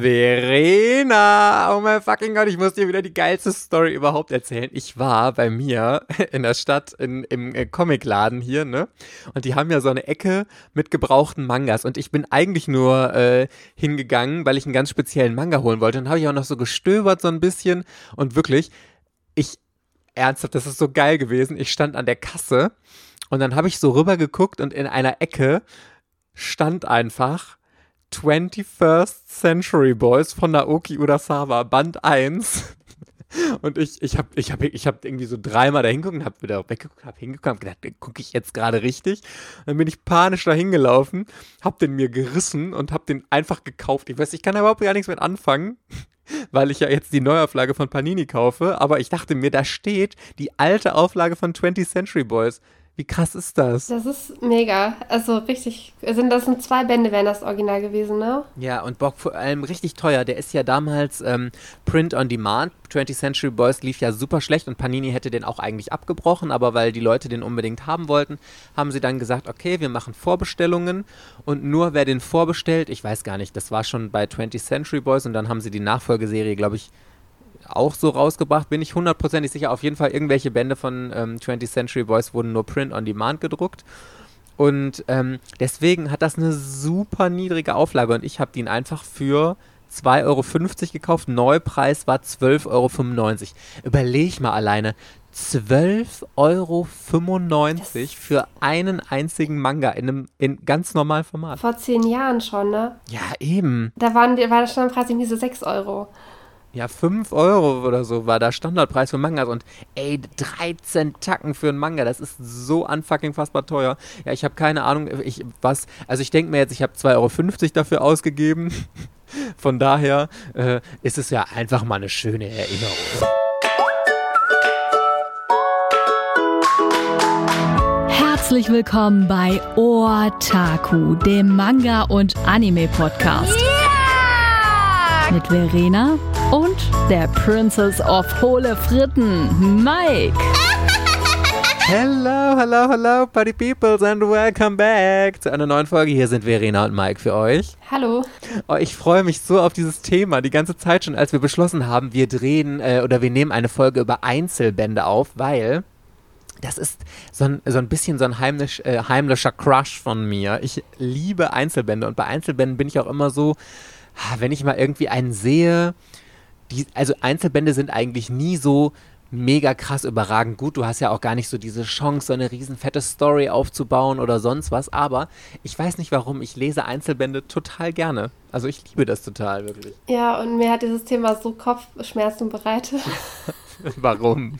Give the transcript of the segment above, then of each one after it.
Verena! Oh mein fucking Gott, ich muss dir wieder die geilste Story überhaupt erzählen. Ich war bei mir in der Stadt in, im äh, Comicladen hier, ne? Und die haben ja so eine Ecke mit gebrauchten Mangas. Und ich bin eigentlich nur äh, hingegangen, weil ich einen ganz speziellen Manga holen wollte. Und habe ich auch noch so gestöbert so ein bisschen. Und wirklich, ich, ernsthaft, das ist so geil gewesen. Ich stand an der Kasse und dann habe ich so rüber geguckt und in einer Ecke stand einfach 21st Century Boys von Naoki Urasawa, Band 1. Und ich, ich habe ich hab, ich hab irgendwie so dreimal da hingeguckt und habe wieder weggeguckt, habe hingeguckt, habe gedacht, gucke ich jetzt gerade richtig? Dann bin ich panisch da hingelaufen, habe den mir gerissen und habe den einfach gekauft. Ich weiß, ich kann da überhaupt gar nichts mit anfangen, weil ich ja jetzt die Neuauflage von Panini kaufe. Aber ich dachte mir, da steht die alte Auflage von 20th Century Boys. Wie krass ist das? Das ist mega. Also richtig. Sind das sind zwei Bände, wären das Original gewesen, ne? Ja, und Bock vor allem richtig teuer. Der ist ja damals ähm, Print on Demand. 20th Century Boys lief ja super schlecht und Panini hätte den auch eigentlich abgebrochen, aber weil die Leute den unbedingt haben wollten, haben sie dann gesagt, okay, wir machen Vorbestellungen und nur wer den vorbestellt, ich weiß gar nicht, das war schon bei 20th Century Boys und dann haben sie die Nachfolgeserie, glaube ich, auch so rausgebracht, bin ich hundertprozentig sicher. Auf jeden Fall irgendwelche Bände von ähm, 20th Century Boys wurden nur Print on Demand gedruckt. Und ähm, deswegen hat das eine super niedrige Auflage und ich habe den einfach für 2,50 Euro gekauft. Neupreis war 12,95 Euro. Überleg mal alleine. 12,95 Euro für einen einzigen Manga in einem in ganz normalen Format. Vor zehn Jahren schon, ne? Ja, eben. Da waren, war der Standpreis irgendwie so 6 Euro. Ja, 5 Euro oder so war der Standardpreis für Mangas und ey, 13 Tacken für einen Manga, das ist so unfucking fassbar teuer. Ja, ich habe keine Ahnung, ich was, also ich denke mir jetzt, ich habe 2,50 Euro dafür ausgegeben. Von daher äh, ist es ja einfach mal eine schöne Erinnerung. Herzlich willkommen bei Otaku, dem Manga- und Anime-Podcast. Yeah! Mit Verena und der Princess of Hohle Fritten, Mike. Hello, hello, hello, Party Peoples and welcome back zu einer neuen Folge. Hier sind Verena und Mike für euch. Hallo. Oh, ich freue mich so auf dieses Thema. Die ganze Zeit schon, als wir beschlossen haben, wir drehen äh, oder wir nehmen eine Folge über Einzelbände auf, weil das ist so ein, so ein bisschen so ein heimlich, äh, heimlicher Crush von mir. Ich liebe Einzelbände und bei Einzelbänden bin ich auch immer so, wenn ich mal irgendwie einen sehe, die, also Einzelbände sind eigentlich nie so mega krass überragend gut. Du hast ja auch gar nicht so diese Chance, so eine riesen fette Story aufzubauen oder sonst was. Aber ich weiß nicht warum, ich lese Einzelbände total gerne. Also ich liebe das total, wirklich. Ja, und mir hat dieses Thema so Kopfschmerzen bereitet. warum?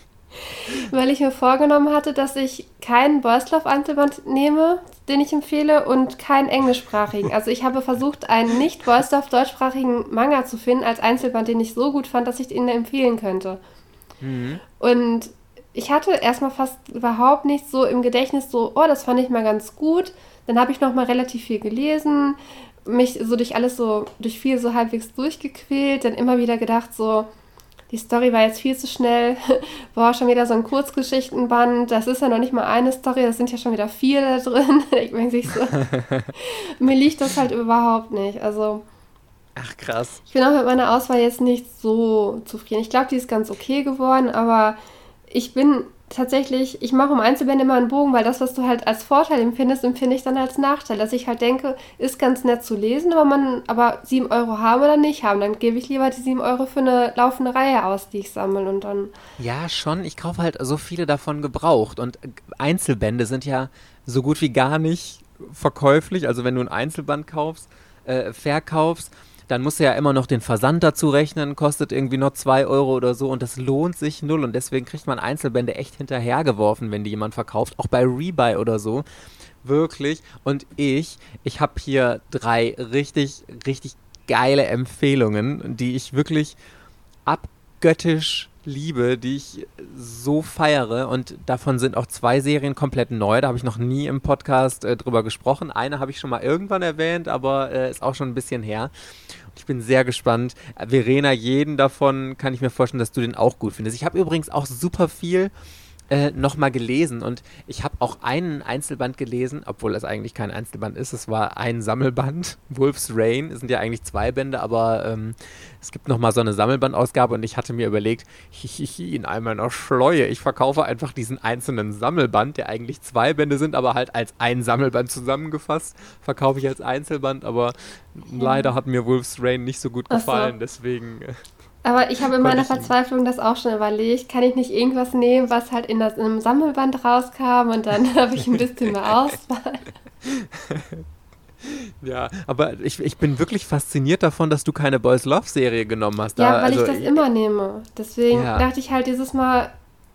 Weil ich mir vorgenommen hatte, dass ich keinen Boyslav-Einzelband nehme, den ich empfehle, und keinen englischsprachigen. Also ich habe versucht, einen nicht Boyslav-deutschsprachigen Manga zu finden als Einzelband, den ich so gut fand, dass ich ihn empfehlen könnte. Mhm. Und ich hatte erstmal fast überhaupt nicht so im Gedächtnis so, oh, das fand ich mal ganz gut. Dann habe ich noch mal relativ viel gelesen, mich so durch alles so, durch viel so halbwegs durchgequält, dann immer wieder gedacht so, die Story war jetzt viel zu schnell. Boah, schon wieder so ein Kurzgeschichtenband. Das ist ja noch nicht mal eine Story, das sind ja schon wieder vier da drin. ich meine sich so. mir liegt das halt überhaupt nicht. Also. Ach krass. Ich bin auch mit meiner Auswahl jetzt nicht so zufrieden. Ich glaube, die ist ganz okay geworden, aber ich bin tatsächlich, ich mache um Einzelbände immer einen Bogen, weil das, was du halt als Vorteil empfindest, empfinde ich dann als Nachteil. Dass ich halt denke, ist ganz nett zu lesen, aber man aber 7 Euro haben oder nicht haben. Dann gebe ich lieber die 7 Euro für eine laufende Reihe aus, die ich sammle und dann. Ja, schon. Ich kaufe halt so viele davon gebraucht. Und Einzelbände sind ja so gut wie gar nicht verkäuflich. Also wenn du ein Einzelband kaufst, äh, verkaufst, dann musst du ja immer noch den Versand dazu rechnen, kostet irgendwie noch 2 Euro oder so und das lohnt sich null und deswegen kriegt man Einzelbände echt hinterhergeworfen, wenn die jemand verkauft, auch bei Rebuy oder so. Wirklich. Und ich, ich habe hier drei richtig, richtig geile Empfehlungen, die ich wirklich abgöttisch liebe, die ich so feiere. Und davon sind auch zwei Serien komplett neu. Da habe ich noch nie im Podcast äh, drüber gesprochen. Eine habe ich schon mal irgendwann erwähnt, aber äh, ist auch schon ein bisschen her. Ich bin sehr gespannt. Verena, jeden davon kann ich mir vorstellen, dass du den auch gut findest. Ich habe übrigens auch super viel äh, nochmal gelesen und ich habe auch einen Einzelband gelesen, obwohl es eigentlich kein Einzelband ist. Es war ein Sammelband. Wolf's Rain. Es sind ja eigentlich zwei Bände, aber ähm, es gibt nochmal so eine Sammelbandausgabe und ich hatte mir überlegt, hihihi, in all meiner Schleue, ich verkaufe einfach diesen einzelnen Sammelband, der eigentlich zwei Bände sind, aber halt als ein Sammelband zusammengefasst, verkaufe ich als Einzelband, aber leider hat mir Wolf's Rain nicht so gut gefallen, so. deswegen. Äh, aber ich habe in meiner Verzweiflung das auch schon überlegt. Kann ich nicht irgendwas nehmen, was halt in, das, in einem Sammelband rauskam und dann habe ich ein bisschen mehr Auswahl. Ja, aber ich, ich bin wirklich fasziniert davon, dass du keine Boys Love Serie genommen hast. Ja, da, weil also, ich das ich, immer nehme. Deswegen ja. dachte ich halt dieses Mal,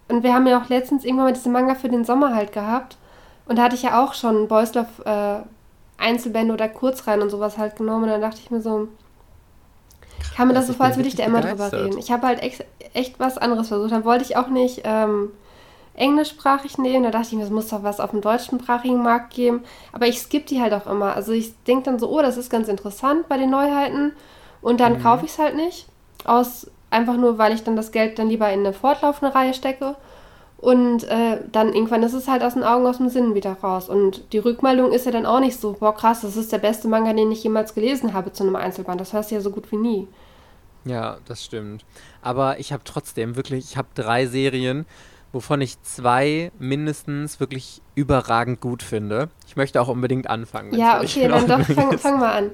und wir haben ja auch letztens irgendwann mal diese Manga für den Sommer halt gehabt. Und da hatte ich ja auch schon Boys Love äh, Einzelbände oder Kurzreihen und sowas halt genommen. Und dann dachte ich mir so, kam mir das so vor, als würde ich da immer drüber reden. Ich habe halt echt, echt was anderes versucht. Dann wollte ich auch nicht ähm, englischsprachig nehmen. Da dachte ich mir, es muss doch was auf dem deutschsprachigen Markt geben. Aber ich skippe die halt auch immer. Also ich denke dann so, oh, das ist ganz interessant bei den Neuheiten. Und dann mhm. kaufe ich es halt nicht. Aus einfach nur, weil ich dann das Geld dann lieber in eine fortlaufende Reihe stecke. Und äh, dann irgendwann ist es halt aus den Augen, aus dem Sinn wieder raus. Und die Rückmeldung ist ja dann auch nicht so, boah krass, das ist der beste Manga, den ich jemals gelesen habe zu einem Einzelband. Das hörst du ja so gut wie nie. Ja, das stimmt. Aber ich habe trotzdem wirklich, ich habe drei Serien, wovon ich zwei mindestens wirklich überragend gut finde. Ich möchte auch unbedingt anfangen. Ja, okay, dann doch, fang, fang mal an.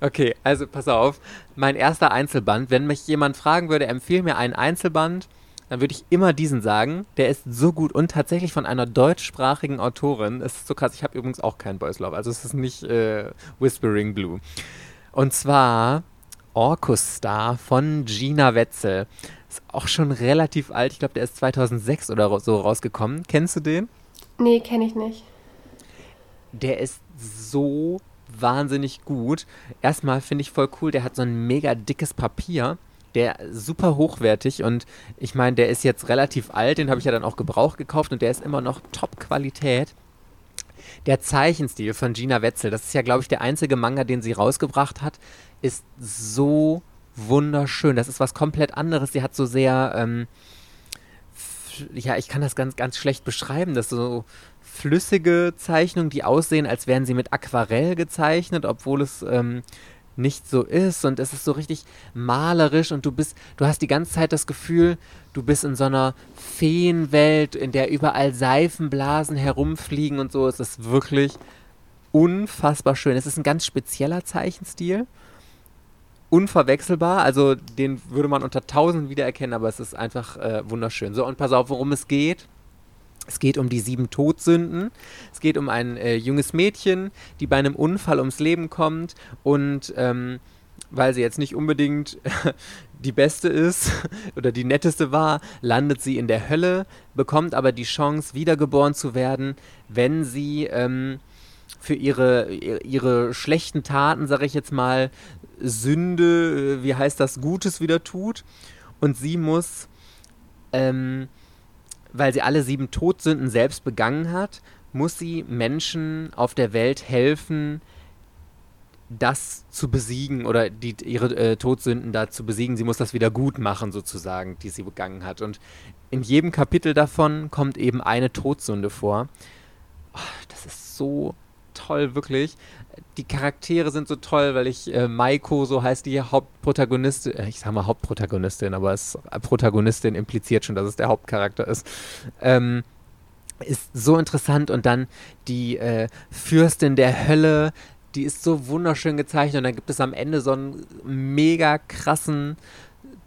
Okay, also pass auf. Mein erster Einzelband, wenn mich jemand fragen würde, empfehle mir einen Einzelband, dann würde ich immer diesen sagen. Der ist so gut und tatsächlich von einer deutschsprachigen Autorin. Es ist so krass, ich habe übrigens auch keinen Boys Love, also es ist nicht äh, Whispering Blue. Und zwar Orcus Star von Gina Wetzel. Ist auch schon relativ alt. Ich glaube, der ist 2006 oder so rausgekommen. Kennst du den? Nee, kenne ich nicht. Der ist so wahnsinnig gut. Erstmal finde ich voll cool, der hat so ein mega dickes Papier. Der super hochwertig und ich meine, der ist jetzt relativ alt, den habe ich ja dann auch Gebrauch gekauft und der ist immer noch Top-Qualität. Der Zeichenstil von Gina Wetzel, das ist ja, glaube ich, der einzige Manga, den sie rausgebracht hat, ist so wunderschön. Das ist was komplett anderes. Sie hat so sehr, ähm, ja, ich kann das ganz, ganz schlecht beschreiben. Das so flüssige Zeichnungen, die aussehen, als wären sie mit Aquarell gezeichnet, obwohl es ähm, nicht so ist und es ist so richtig malerisch und du bist, du hast die ganze Zeit das Gefühl, du bist in so einer Feenwelt, in der überall Seifenblasen herumfliegen und so. Es ist wirklich unfassbar schön. Es ist ein ganz spezieller Zeichenstil unverwechselbar. Also den würde man unter tausend wiedererkennen, aber es ist einfach äh, wunderschön. So, und pass auf, worum es geht. Es geht um die sieben Todsünden. Es geht um ein äh, junges Mädchen, die bei einem Unfall ums Leben kommt und ähm, weil sie jetzt nicht unbedingt die beste ist oder die netteste war, landet sie in der Hölle, bekommt aber die Chance, wiedergeboren zu werden, wenn sie ähm, für ihre, ihre schlechten Taten, sage ich jetzt mal, Sünde, äh, wie heißt das, Gutes wieder tut. Und sie muss, ähm, weil sie alle sieben Todsünden selbst begangen hat, muss sie Menschen auf der Welt helfen, das zu besiegen oder die, ihre äh, Todsünden da zu besiegen. Sie muss das wieder gut machen, sozusagen, die sie begangen hat. Und in jedem Kapitel davon kommt eben eine Todsünde vor. Oh, das ist so toll, wirklich die Charaktere sind so toll, weil ich äh, Maiko, so heißt die Hauptprotagonistin, äh, ich sag mal Hauptprotagonistin, aber es, äh, Protagonistin impliziert schon, dass es der Hauptcharakter ist, ähm, ist so interessant und dann die äh, Fürstin der Hölle, die ist so wunderschön gezeichnet und dann gibt es am Ende so einen mega krassen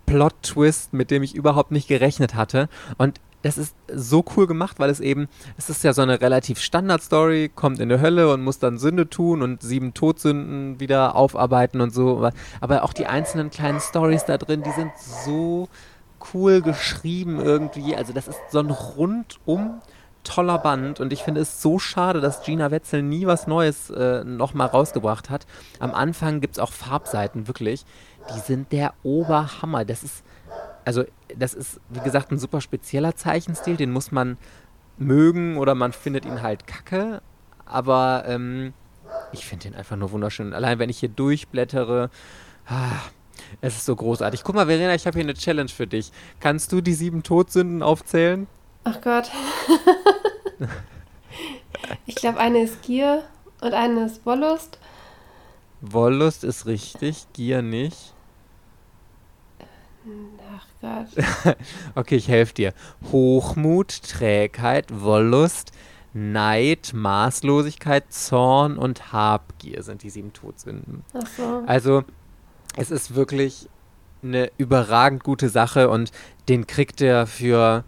Plot-Twist, mit dem ich überhaupt nicht gerechnet hatte und das ist so cool gemacht, weil es eben, es ist ja so eine relativ Standard-Story, kommt in die Hölle und muss dann Sünde tun und sieben Todsünden wieder aufarbeiten und so. Aber auch die einzelnen kleinen Stories da drin, die sind so cool geschrieben irgendwie. Also das ist so ein rundum toller Band und ich finde es so schade, dass Gina Wetzel nie was Neues äh, nochmal rausgebracht hat. Am Anfang gibt es auch Farbseiten, wirklich. Die sind der Oberhammer. Das ist also das ist, wie gesagt, ein super spezieller Zeichenstil, den muss man mögen oder man findet ihn halt kacke, aber ähm, ich finde ihn einfach nur wunderschön. Allein wenn ich hier durchblättere, ah, es ist so großartig. Guck mal, Verena, ich habe hier eine Challenge für dich. Kannst du die sieben Todsünden aufzählen? Ach Gott. ich glaube, eine ist Gier und eine ist Wollust. Wollust ist richtig, Gier nicht. Gott. okay, ich helfe dir. Hochmut, Trägheit, Wollust, Neid, Maßlosigkeit, Zorn und Habgier sind die sieben Todsünden. Ach so. Also, es ist wirklich eine überragend gute Sache und den kriegt er für,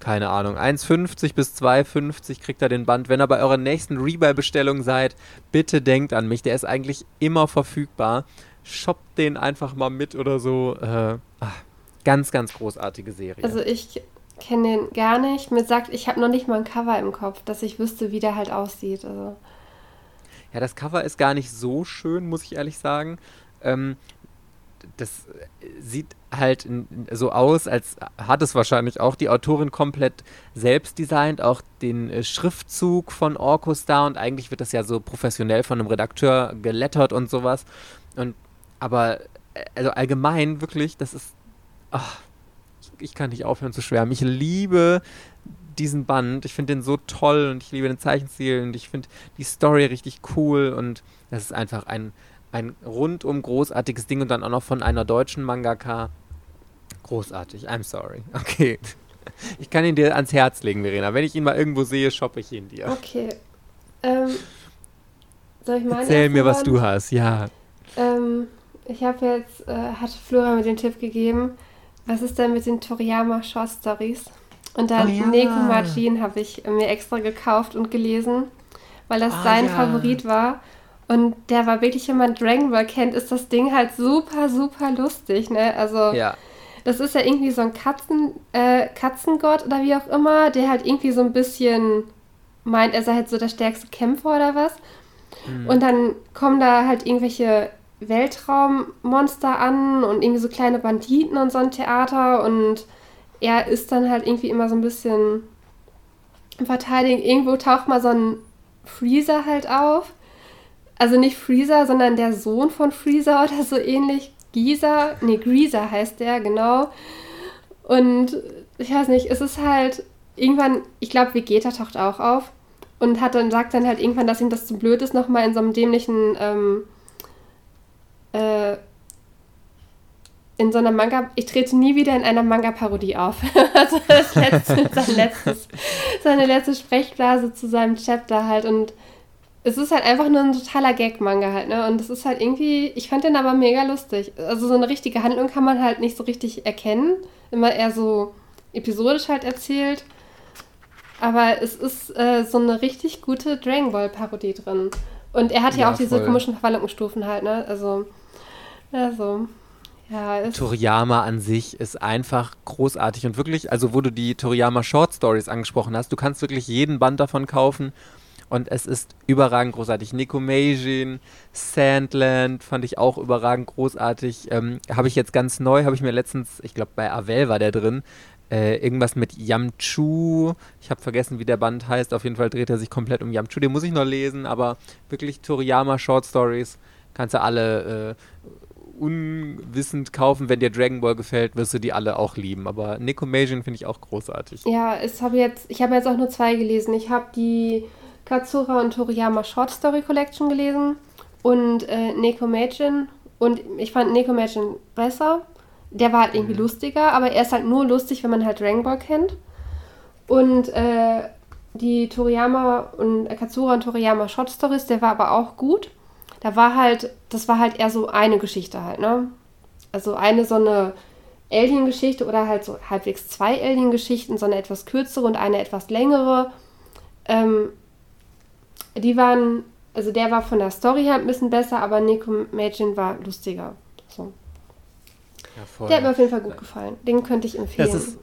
keine Ahnung, 1,50 bis 2,50 kriegt er den Band. Wenn ihr bei eurer nächsten Rebuy-Bestellung seid, bitte denkt an mich. Der ist eigentlich immer verfügbar. Shoppt den einfach mal mit oder so. Äh, ach, ganz, ganz großartige Serie. Also ich kenne den gar nicht. Mir sagt, ich habe noch nicht mal ein Cover im Kopf, dass ich wüsste, wie der halt aussieht. Also. Ja, das Cover ist gar nicht so schön, muss ich ehrlich sagen. Ähm, das sieht halt so aus, als hat es wahrscheinlich auch die Autorin komplett selbst designt, auch den äh, Schriftzug von Orkus da und eigentlich wird das ja so professionell von einem Redakteur gelettert und sowas. Und aber äh, also allgemein wirklich, das ist ach, ich, kann nicht aufhören zu schwärmen. Ich liebe diesen Band. Ich finde den so toll und ich liebe den Zeichenstil und ich finde die Story richtig cool und das ist einfach ein ein rundum großartiges Ding und dann auch noch von einer deutschen Mangaka. Großartig, I'm sorry. Okay. Ich kann ihn dir ans Herz legen, Verena. Wenn ich ihn mal irgendwo sehe, shoppe ich ihn dir. Okay. Ähm, soll ich meine Erzähl mir, was du hast, ja. Ähm, ich habe jetzt, äh, hat Flora mir den Tipp gegeben, was ist denn mit den Toriyama Short Stories? Und dann oh, ja. Neko Majin habe ich mir extra gekauft und gelesen, weil das oh, sein ja. Favorit war. Und der war wirklich, wenn man Dragon Ball kennt, ist das Ding halt super, super lustig, ne? Also, ja. das ist ja irgendwie so ein Katzen, äh, Katzengott oder wie auch immer, der halt irgendwie so ein bisschen meint, er sei halt so der stärkste Kämpfer oder was. Mhm. Und dann kommen da halt irgendwelche Weltraummonster an und irgendwie so kleine Banditen und so ein Theater und er ist dann halt irgendwie immer so ein bisschen verteidigen. Irgendwo taucht mal so ein Freezer halt auf also nicht Freezer, sondern der Sohn von Freezer oder so ähnlich. Giza, nee, Greaser heißt der, genau. Und ich weiß nicht, es ist halt irgendwann, ich glaube, Vegeta taucht auch auf und hat dann, sagt dann halt irgendwann, dass ihm das zu blöd ist, nochmal in so einem dämlichen, ähm, äh, in so einer Manga, ich trete nie wieder in einer Manga-Parodie auf. also das letzte, sein letztes, seine letzte Sprechblase zu seinem Chapter halt und es ist halt einfach nur ein totaler Gag-Manga halt, ne? Und es ist halt irgendwie, ich fand den aber mega lustig. Also so eine richtige Handlung kann man halt nicht so richtig erkennen. Immer eher so episodisch halt erzählt. Aber es ist äh, so eine richtig gute Dragon Ball-Parodie drin. Und er hat ja, ja auch diese voll. komischen Verwandlungsstufen halt, ne? Also, also. Ja, Toriyama an sich ist einfach großartig und wirklich, also wo du die Toriyama Short Stories angesprochen hast, du kannst wirklich jeden Band davon kaufen und es ist überragend großartig. Nico Meijin, Sandland fand ich auch überragend großartig. Ähm, habe ich jetzt ganz neu, habe ich mir letztens, ich glaube bei Avel war der drin, äh, irgendwas mit Yamchu. Ich habe vergessen, wie der Band heißt. Auf jeden Fall dreht er sich komplett um Yamchu. Den muss ich noch lesen, aber wirklich Toriyama Short Stories kannst du alle äh, unwissend kaufen. Wenn dir Dragon Ball gefällt, wirst du die alle auch lieben. Aber Nico finde ich auch großartig. Ja, es hab jetzt, ich habe jetzt auch nur zwei gelesen. Ich habe die Katsura und Toriyama Short Story Collection gelesen und äh, Neko Majin. Und ich fand Neko Majin besser. Der war halt irgendwie mhm. lustiger, aber er ist halt nur lustig, wenn man halt Dragon Ball kennt. Und äh, die Toriyama und äh, Katsura und Toriyama Short Stories, der war aber auch gut. Da war halt, das war halt eher so eine Geschichte halt, ne? Also eine so eine Alien-Geschichte oder halt so halbwegs zwei Alien-Geschichten, so eine etwas kürzere und eine etwas längere. Ähm, die waren, also der war von der Story her ein bisschen besser, aber Nico Mädchen war lustiger. So. Ja, der hat mir auf jeden Fall gut gefallen. Den könnte ich empfehlen. Das ist,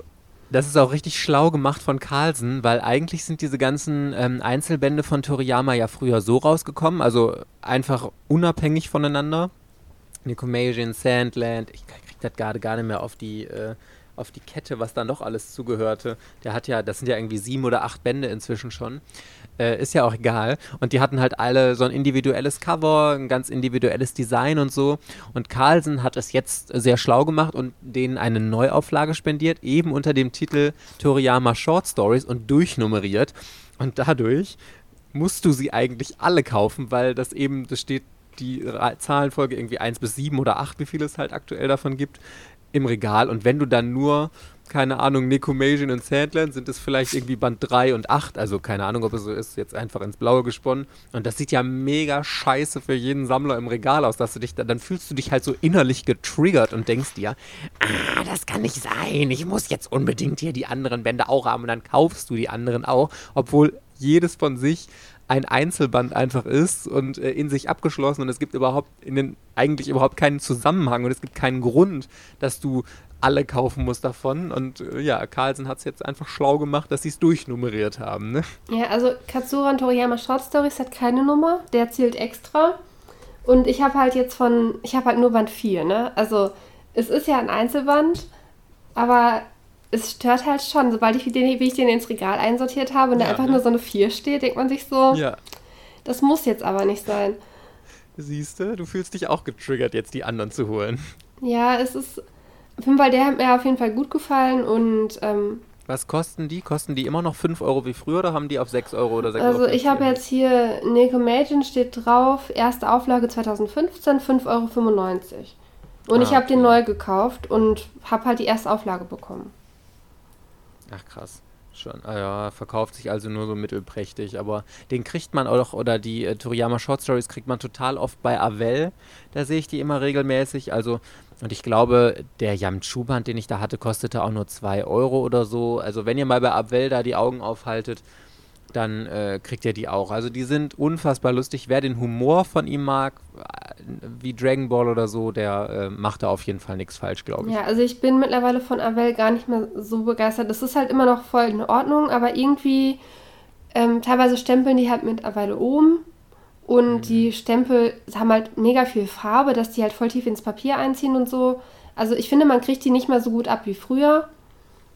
das ist auch richtig schlau gemacht von Carlsen, weil eigentlich sind diese ganzen ähm, Einzelbände von Toriyama ja früher so rausgekommen, also einfach unabhängig voneinander. Nico Majin, Sandland, ich krieg das gerade gar nicht mehr auf die, äh, auf die Kette, was da noch alles zugehörte. Der hat ja, das sind ja irgendwie sieben oder acht Bände inzwischen schon. Äh, ist ja auch egal. Und die hatten halt alle so ein individuelles Cover, ein ganz individuelles Design und so. Und Carlsen hat es jetzt sehr schlau gemacht und denen eine Neuauflage spendiert, eben unter dem Titel Toriyama Short Stories und durchnummeriert. Und dadurch musst du sie eigentlich alle kaufen, weil das eben, das steht die Zahlenfolge irgendwie 1 bis 7 oder 8, wie viel es halt aktuell davon gibt, im Regal. Und wenn du dann nur, keine Ahnung, Necomasian und Sandland, sind es vielleicht irgendwie Band 3 und 8. Also keine Ahnung, ob es so ist, jetzt einfach ins Blaue gesponnen. Und das sieht ja mega scheiße für jeden Sammler im Regal aus, dass du dich, dann fühlst du dich halt so innerlich getriggert und denkst dir, ah, das kann nicht sein. Ich muss jetzt unbedingt hier die anderen Bände auch haben. Und dann kaufst du die anderen auch, obwohl jedes von sich ein Einzelband einfach ist und äh, in sich abgeschlossen und es gibt überhaupt in den, eigentlich überhaupt keinen Zusammenhang und es gibt keinen Grund, dass du alle kaufen musst davon. Und äh, ja, Carlsen hat es jetzt einfach schlau gemacht, dass sie es durchnummeriert haben. Ne? Ja, also Katsuran Toriyama Short Stories hat keine Nummer, der zählt extra. Und ich habe halt jetzt von, ich habe halt nur Band 4, ne? Also es ist ja ein Einzelband, aber es stört halt schon, sobald ich den, wie ich den ins Regal einsortiert habe und ja, da einfach ne? nur so eine 4 steht, denkt man sich so, ja. das muss jetzt aber nicht sein. Siehst du, du fühlst dich auch getriggert, jetzt die anderen zu holen. Ja, es ist, auf jeden Fall, der hat mir auf jeden Fall gut gefallen und ähm, was kosten die? Kosten die immer noch 5 Euro wie früher oder haben die auf 6 Euro oder 6 also Euro? Also ich habe jetzt hier Necomagin steht drauf, erste Auflage 2015, 5,95 Euro. Und ah, ich habe den neu gekauft und habe halt die erste Auflage bekommen. Ach krass. Schon, ah ja, verkauft sich also nur so mittelprächtig, aber den kriegt man auch, oder die äh, Toriyama Short Stories kriegt man total oft bei Avell. Da sehe ich die immer regelmäßig. Also, und ich glaube, der Yamchu-Band, den ich da hatte, kostete auch nur 2 Euro oder so. Also, wenn ihr mal bei Avell da die Augen aufhaltet, dann äh, kriegt ihr die auch. Also die sind unfassbar lustig. Wer den Humor von ihm mag, äh, wie Dragon Ball oder so, der äh, macht da auf jeden Fall nichts falsch, glaube ich. Ja, also ich bin mittlerweile von Avel gar nicht mehr so begeistert. Das ist halt immer noch voll in Ordnung, aber irgendwie ähm, teilweise stempeln die halt mit Avel oben und mhm. die Stempel haben halt mega viel Farbe, dass die halt voll tief ins Papier einziehen und so. Also ich finde, man kriegt die nicht mehr so gut ab wie früher.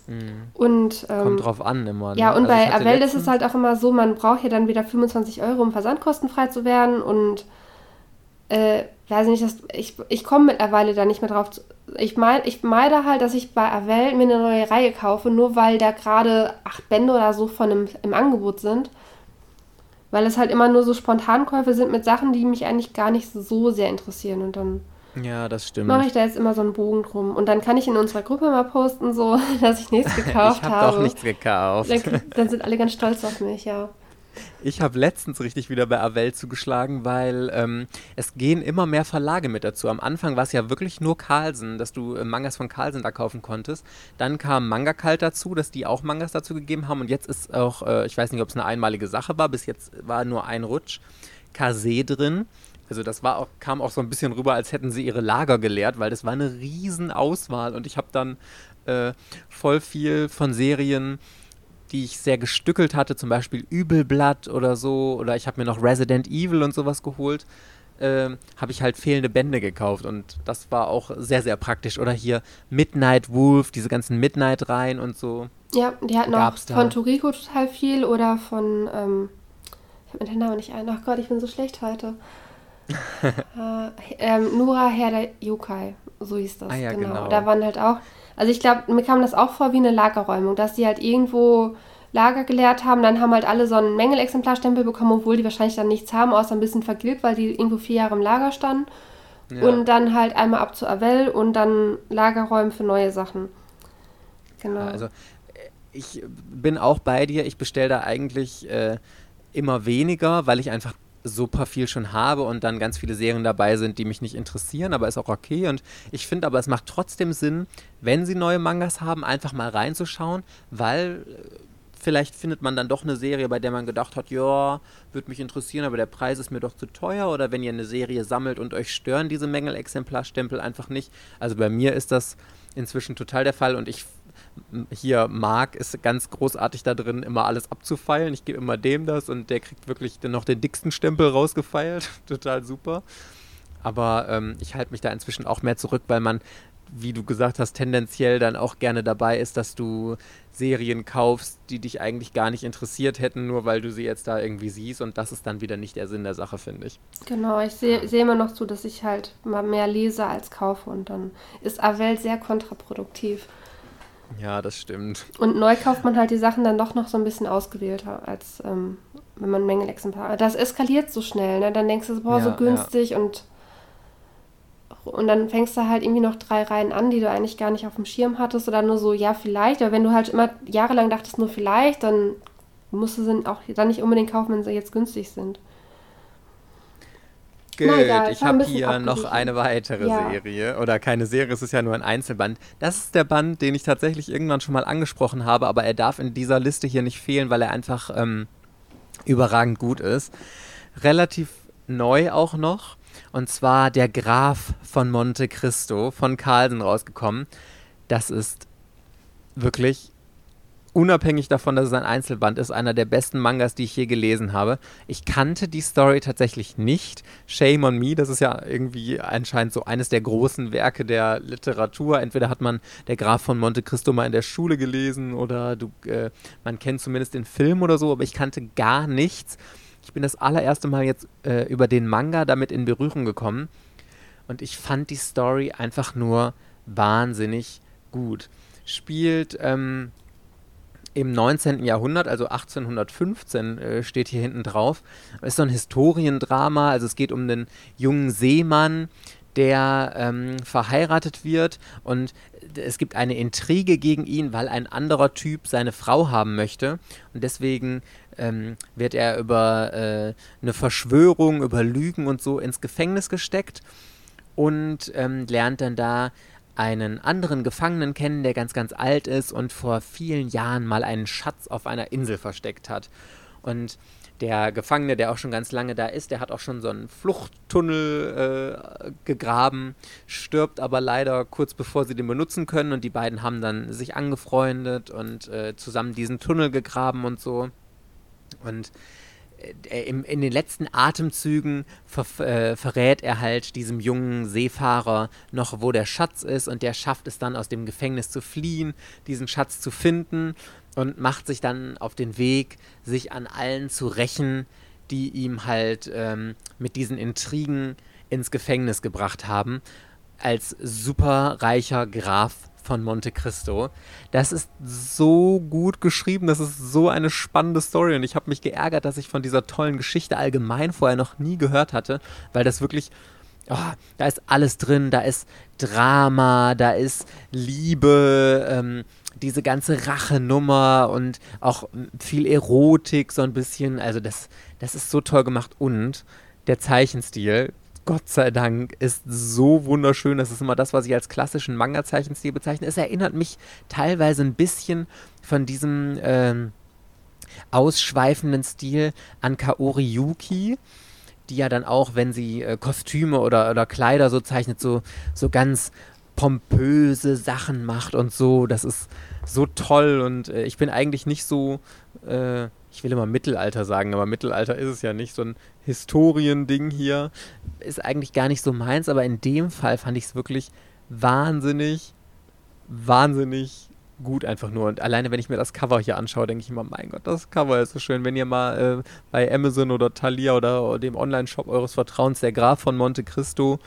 Mhm. Und, ähm, Kommt drauf an immer. Ne? Ja, und also bei Avell ist es halt auch immer so, man braucht ja dann wieder 25 Euro, um versandkostenfrei zu werden. Und äh, weiß nicht, das, ich, ich komme mittlerweile da nicht mehr drauf. Zu, ich, mein, ich meide halt, dass ich bei Avell mir eine neue Reihe kaufe, nur weil da gerade acht Bände oder so von im, im Angebot sind. Weil es halt immer nur so Spontankäufe sind mit Sachen, die mich eigentlich gar nicht so sehr interessieren. Und dann ja, das stimmt. Mache ich da jetzt immer so einen Bogen drum. Und dann kann ich in unserer Gruppe mal posten, so, dass ich nichts gekauft ich hab habe. Ich habe doch nichts gekauft. Dann, dann, sind alle ganz stolz auf mich, ja. Ich habe letztens richtig wieder bei Avell zugeschlagen, weil ähm, es gehen immer mehr Verlage mit dazu. Am Anfang war es ja wirklich nur Carlsen, dass du äh, Mangas von Carlsen da kaufen konntest. Dann kam Manga Kalt dazu, dass die auch Mangas dazu gegeben haben. Und jetzt ist auch, äh, ich weiß nicht, ob es eine einmalige Sache war, bis jetzt war nur ein Rutsch, Kase drin. Also das war auch, kam auch so ein bisschen rüber, als hätten sie ihre Lager geleert, weil das war eine riesen Auswahl und ich habe dann äh, voll viel von Serien, die ich sehr gestückelt hatte, zum Beispiel Übelblatt oder so, oder ich habe mir noch Resident Evil und sowas geholt, äh, habe ich halt fehlende Bände gekauft und das war auch sehr, sehr praktisch. Oder hier Midnight Wolf, diese ganzen Midnight-Reihen und so. Ja, die hatten auch von Toriko total viel oder von, ähm, ich habe mir den Namen nicht ein, ach Gott, ich bin so schlecht heute äh, ähm, Nura Herr der Yokai, so hieß das. Ah, ja, genau. genau. Da waren halt auch, also ich glaube, mir kam das auch vor wie eine Lagerräumung, dass die halt irgendwo Lager geleert haben, dann haben halt alle so einen Mängelexemplarstempel bekommen, obwohl die wahrscheinlich dann nichts haben, außer ein bisschen vergilbt, weil die irgendwo vier Jahre im Lager standen. Ja. Und dann halt einmal ab zu Avell und dann Lagerräumen für neue Sachen. Genau. Also ich bin auch bei dir, ich bestelle da eigentlich äh, immer weniger, weil ich einfach super viel schon habe und dann ganz viele Serien dabei sind, die mich nicht interessieren, aber ist auch okay. Und ich finde aber, es macht trotzdem Sinn, wenn sie neue Mangas haben, einfach mal reinzuschauen, weil äh, vielleicht findet man dann doch eine Serie, bei der man gedacht hat, ja, würde mich interessieren, aber der Preis ist mir doch zu teuer. Oder wenn ihr eine Serie sammelt und euch stören diese Mängelexemplarstempel einfach nicht. Also bei mir ist das inzwischen total der Fall und ich hier Marc ist ganz großartig da drin, immer alles abzufeilen. Ich gebe immer dem das und der kriegt wirklich noch den dicksten Stempel rausgefeilt. Total super. Aber ähm, ich halte mich da inzwischen auch mehr zurück, weil man wie du gesagt hast, tendenziell dann auch gerne dabei ist, dass du Serien kaufst, die dich eigentlich gar nicht interessiert hätten, nur weil du sie jetzt da irgendwie siehst. Und das ist dann wieder nicht der Sinn der Sache, finde ich. Genau, ich sehe seh immer noch zu, dass ich halt mal mehr lese als kaufe. Und dann ist Avell sehr kontraproduktiv. Ja, das stimmt. Und neu kauft man halt die Sachen dann doch noch so ein bisschen ausgewählter, als ähm, wenn man Mängelexemplare. Das eskaliert so schnell, ne? Dann denkst du, boah, ja, so günstig ja. und und dann fängst du halt irgendwie noch drei Reihen an, die du eigentlich gar nicht auf dem Schirm hattest oder nur so, ja, vielleicht. Aber wenn du halt immer jahrelang dachtest, nur vielleicht, dann musst du sie auch dann nicht unbedingt kaufen, wenn sie jetzt günstig sind. Gut, egal, ich habe hier noch eine weitere ja. Serie. Oder keine Serie, es ist ja nur ein Einzelband. Das ist der Band, den ich tatsächlich irgendwann schon mal angesprochen habe, aber er darf in dieser Liste hier nicht fehlen, weil er einfach ähm, überragend gut ist. Relativ neu auch noch. Und zwar Der Graf von Monte Cristo von Carlsen rausgekommen. Das ist wirklich unabhängig davon, dass es ein Einzelband ist, einer der besten Mangas, die ich je gelesen habe. Ich kannte die Story tatsächlich nicht. Shame on Me, das ist ja irgendwie anscheinend so eines der großen Werke der Literatur. Entweder hat man Der Graf von Monte Cristo mal in der Schule gelesen oder du, äh, man kennt zumindest den Film oder so, aber ich kannte gar nichts. Ich bin das allererste Mal jetzt äh, über den Manga damit in Berührung gekommen und ich fand die Story einfach nur wahnsinnig gut. Spielt ähm, im 19. Jahrhundert, also 1815 äh, steht hier hinten drauf. ist so ein Historiendrama, also es geht um einen jungen Seemann, der ähm, verheiratet wird und es gibt eine Intrige gegen ihn, weil ein anderer Typ seine Frau haben möchte und deswegen ähm, wird er über äh, eine Verschwörung, über Lügen und so ins Gefängnis gesteckt und ähm, lernt dann da einen anderen Gefangenen kennen, der ganz, ganz alt ist und vor vielen Jahren mal einen Schatz auf einer Insel versteckt hat. Und der Gefangene, der auch schon ganz lange da ist, der hat auch schon so einen Fluchttunnel äh, gegraben, stirbt aber leider kurz bevor sie den benutzen können und die beiden haben dann sich angefreundet und äh, zusammen diesen Tunnel gegraben und so. Und äh, in, in den letzten Atemzügen ver, äh, verrät er halt diesem jungen Seefahrer noch, wo der Schatz ist und der schafft es dann aus dem Gefängnis zu fliehen, diesen Schatz zu finden und macht sich dann auf den Weg, sich an allen zu rächen, die ihm halt ähm, mit diesen Intrigen ins Gefängnis gebracht haben, als superreicher Graf von Monte Cristo. Das ist so gut geschrieben, das ist so eine spannende Story und ich habe mich geärgert, dass ich von dieser tollen Geschichte allgemein vorher noch nie gehört hatte, weil das wirklich Oh, da ist alles drin, da ist Drama, da ist Liebe, ähm, diese ganze Rachenummer und auch viel Erotik so ein bisschen. Also das, das ist so toll gemacht und der Zeichenstil, Gott sei Dank, ist so wunderschön. Das ist immer das, was ich als klassischen Manga-Zeichenstil bezeichne. Es erinnert mich teilweise ein bisschen von diesem ähm, ausschweifenden Stil an Kaori Yuki, die ja dann auch, wenn sie äh, Kostüme oder, oder Kleider so zeichnet, so, so ganz pompöse Sachen macht und so. Das ist so toll und äh, ich bin eigentlich nicht so. Äh, ich will immer Mittelalter sagen, aber Mittelalter ist es ja nicht. So ein Historiending hier ist eigentlich gar nicht so meins, aber in dem Fall fand ich es wirklich wahnsinnig, wahnsinnig gut einfach nur. Und alleine, wenn ich mir das Cover hier anschaue, denke ich immer, mein Gott, das Cover ist so schön. Wenn ihr mal äh, bei Amazon oder Thalia oder dem Online-Shop eures Vertrauens der Graf von Monte Cristo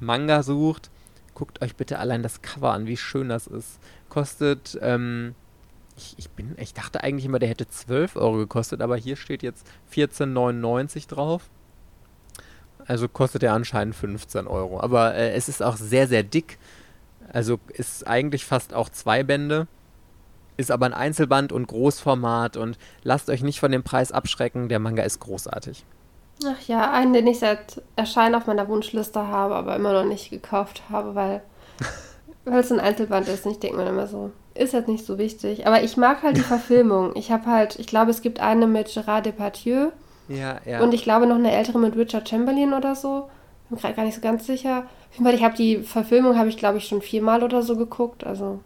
Manga sucht, guckt euch bitte allein das Cover an, wie schön das ist. Kostet ähm, ich, ich, bin, ich dachte eigentlich immer, der hätte 12 Euro gekostet, aber hier steht jetzt 14,99 drauf. Also kostet er anscheinend 15 Euro. Aber äh, es ist auch sehr, sehr dick. Also ist eigentlich fast auch zwei Bände. Ist aber ein Einzelband und Großformat und lasst euch nicht von dem Preis abschrecken. Der Manga ist großartig. Ach ja, einen, den ich seit Erscheinen auf meiner Wunschliste habe, aber immer noch nicht gekauft habe, weil, weil es ein Einzelband ist. Und ich denke mir immer so, ist jetzt nicht so wichtig. Aber ich mag halt die Verfilmung. Ich habe halt, ich glaube, es gibt eine mit Gérard Depardieu. Ja, ja. Und ich glaube noch eine ältere mit Richard Chamberlain oder so. Bin gerade gar nicht so ganz sicher. Ich habe die Verfilmung, habe ich glaube ich schon viermal oder so geguckt. Also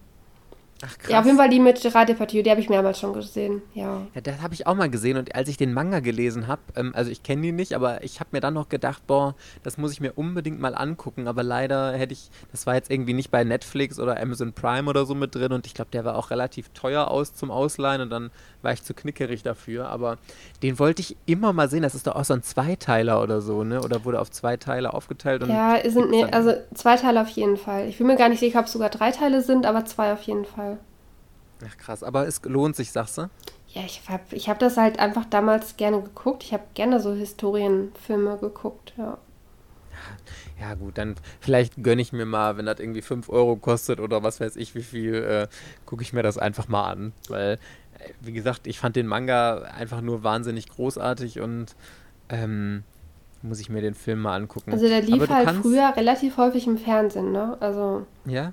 Ach, krass. Ja, auf jeden Fall die mit Gerard Depardieu, die habe ich mehrmals schon gesehen, ja. Ja, das habe ich auch mal gesehen und als ich den Manga gelesen habe, ähm, also ich kenne die nicht, aber ich habe mir dann noch gedacht, boah, das muss ich mir unbedingt mal angucken, aber leider hätte ich, das war jetzt irgendwie nicht bei Netflix oder Amazon Prime oder so mit drin und ich glaube, der war auch relativ teuer aus zum Ausleihen und dann war ich zu knickerig dafür, aber den wollte ich immer mal sehen, das ist doch auch so ein Zweiteiler oder so, ne, oder wurde auf zwei Teile aufgeteilt? ja, sind, nee, also zwei Teile auf jeden Fall. Ich bin mir gar nicht sicher, ob es sogar drei Teile sind, aber zwei auf jeden Fall. Ach krass, aber es lohnt sich, sagst du? Ja, ich habe ich hab das halt einfach damals gerne geguckt. Ich habe gerne so Historienfilme geguckt, ja. Ja, gut, dann vielleicht gönne ich mir mal, wenn das irgendwie 5 Euro kostet oder was weiß ich wie viel, äh, gucke ich mir das einfach mal an. Weil, äh, wie gesagt, ich fand den Manga einfach nur wahnsinnig großartig und ähm, muss ich mir den Film mal angucken. Also der lief halt früher relativ häufig im Fernsehen, ne? Also. Ja?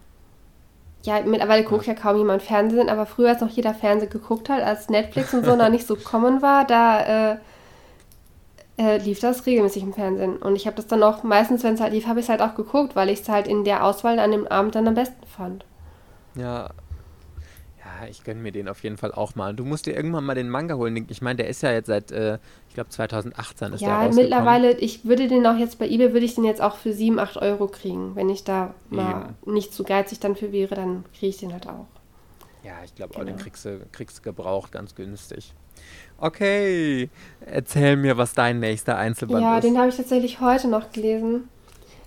Ja, mittlerweile guckt ja. ja kaum jemand Fernsehen, aber früher, als noch jeder Fernsehen geguckt hat, als Netflix und so noch nicht so kommen war, da äh, äh, lief das regelmäßig im Fernsehen. Und ich habe das dann auch, meistens, wenn es halt lief, habe ich es halt auch geguckt, weil ich es halt in der Auswahl an dem Abend dann am besten fand. Ja, ich gönne mir den auf jeden Fall auch mal. Du musst dir irgendwann mal den Manga holen. Ich meine, der ist ja jetzt seit, äh, ich glaube, 2018 ist ja, der Ja, mittlerweile, ich würde den auch jetzt bei eBay, würde ich den jetzt auch für 7, 8 Euro kriegen. Wenn ich da mal Eben. nicht zu geizig dann für wäre, dann kriege ich den halt auch. Ja, ich glaube genau. auch, den kriegst du, kriegst du gebraucht, ganz günstig. Okay, erzähl mir, was dein nächster Einzelband ja, ist. Ja, den habe ich tatsächlich heute noch gelesen.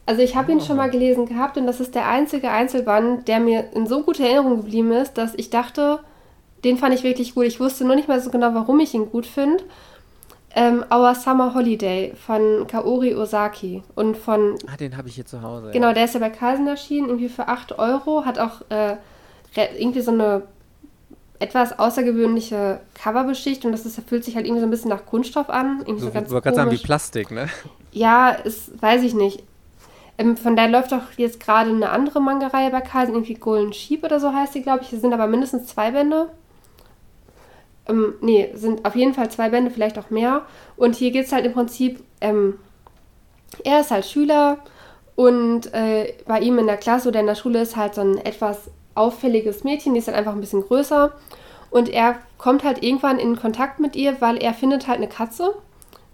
Also ich habe ihn schon mal gelesen gehabt und das ist der einzige Einzelband, der mir in so guter Erinnerung geblieben ist, dass ich dachte, den fand ich wirklich gut. Ich wusste nur nicht mehr so genau, warum ich ihn gut finde. Ähm, Our Summer Holiday von Kaori Osaki und von... Ah, den habe ich hier zu Hause. Genau, der ist ja bei Carlsen erschienen, irgendwie für 8 Euro, hat auch äh, irgendwie so eine etwas außergewöhnliche Coverbeschicht und das ist, fühlt sich halt irgendwie so ein bisschen nach Kunststoff an. Irgendwie so, so ganz ich wollte gerade sagen, wie Plastik, ne? Ja, ist, weiß ich nicht. Ähm, von daher läuft auch jetzt gerade eine andere Manga-Reihe bei Carlsen, irgendwie Golden Sheep oder so heißt die, glaube ich. Es sind aber mindestens zwei Bände. Ähm, nee, sind auf jeden Fall zwei Bände, vielleicht auch mehr. Und hier geht es halt im Prinzip, ähm, er ist halt Schüler und äh, bei ihm in der Klasse oder in der Schule ist halt so ein etwas auffälliges Mädchen, die ist halt einfach ein bisschen größer. Und er kommt halt irgendwann in Kontakt mit ihr, weil er findet halt eine Katze,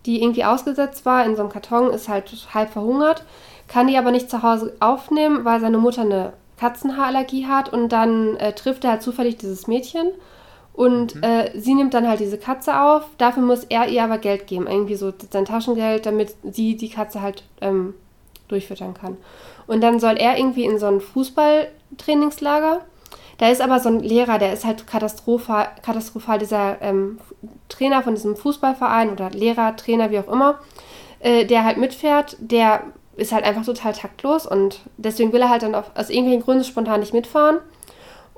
die irgendwie ausgesetzt war in so einem Karton, ist halt halb verhungert kann die aber nicht zu Hause aufnehmen, weil seine Mutter eine Katzenhaarallergie hat und dann äh, trifft er halt zufällig dieses Mädchen und mhm. äh, sie nimmt dann halt diese Katze auf. Dafür muss er ihr aber Geld geben, irgendwie so sein Taschengeld, damit sie die Katze halt ähm, durchfüttern kann. Und dann soll er irgendwie in so ein Fußballtrainingslager. Da ist aber so ein Lehrer, der ist halt katastrophal, katastrophal dieser ähm, Trainer von diesem Fußballverein oder Lehrer, Trainer, wie auch immer, äh, der halt mitfährt, der ist halt einfach total taktlos und deswegen will er halt dann auf, aus irgendwelchen Gründen spontan nicht mitfahren.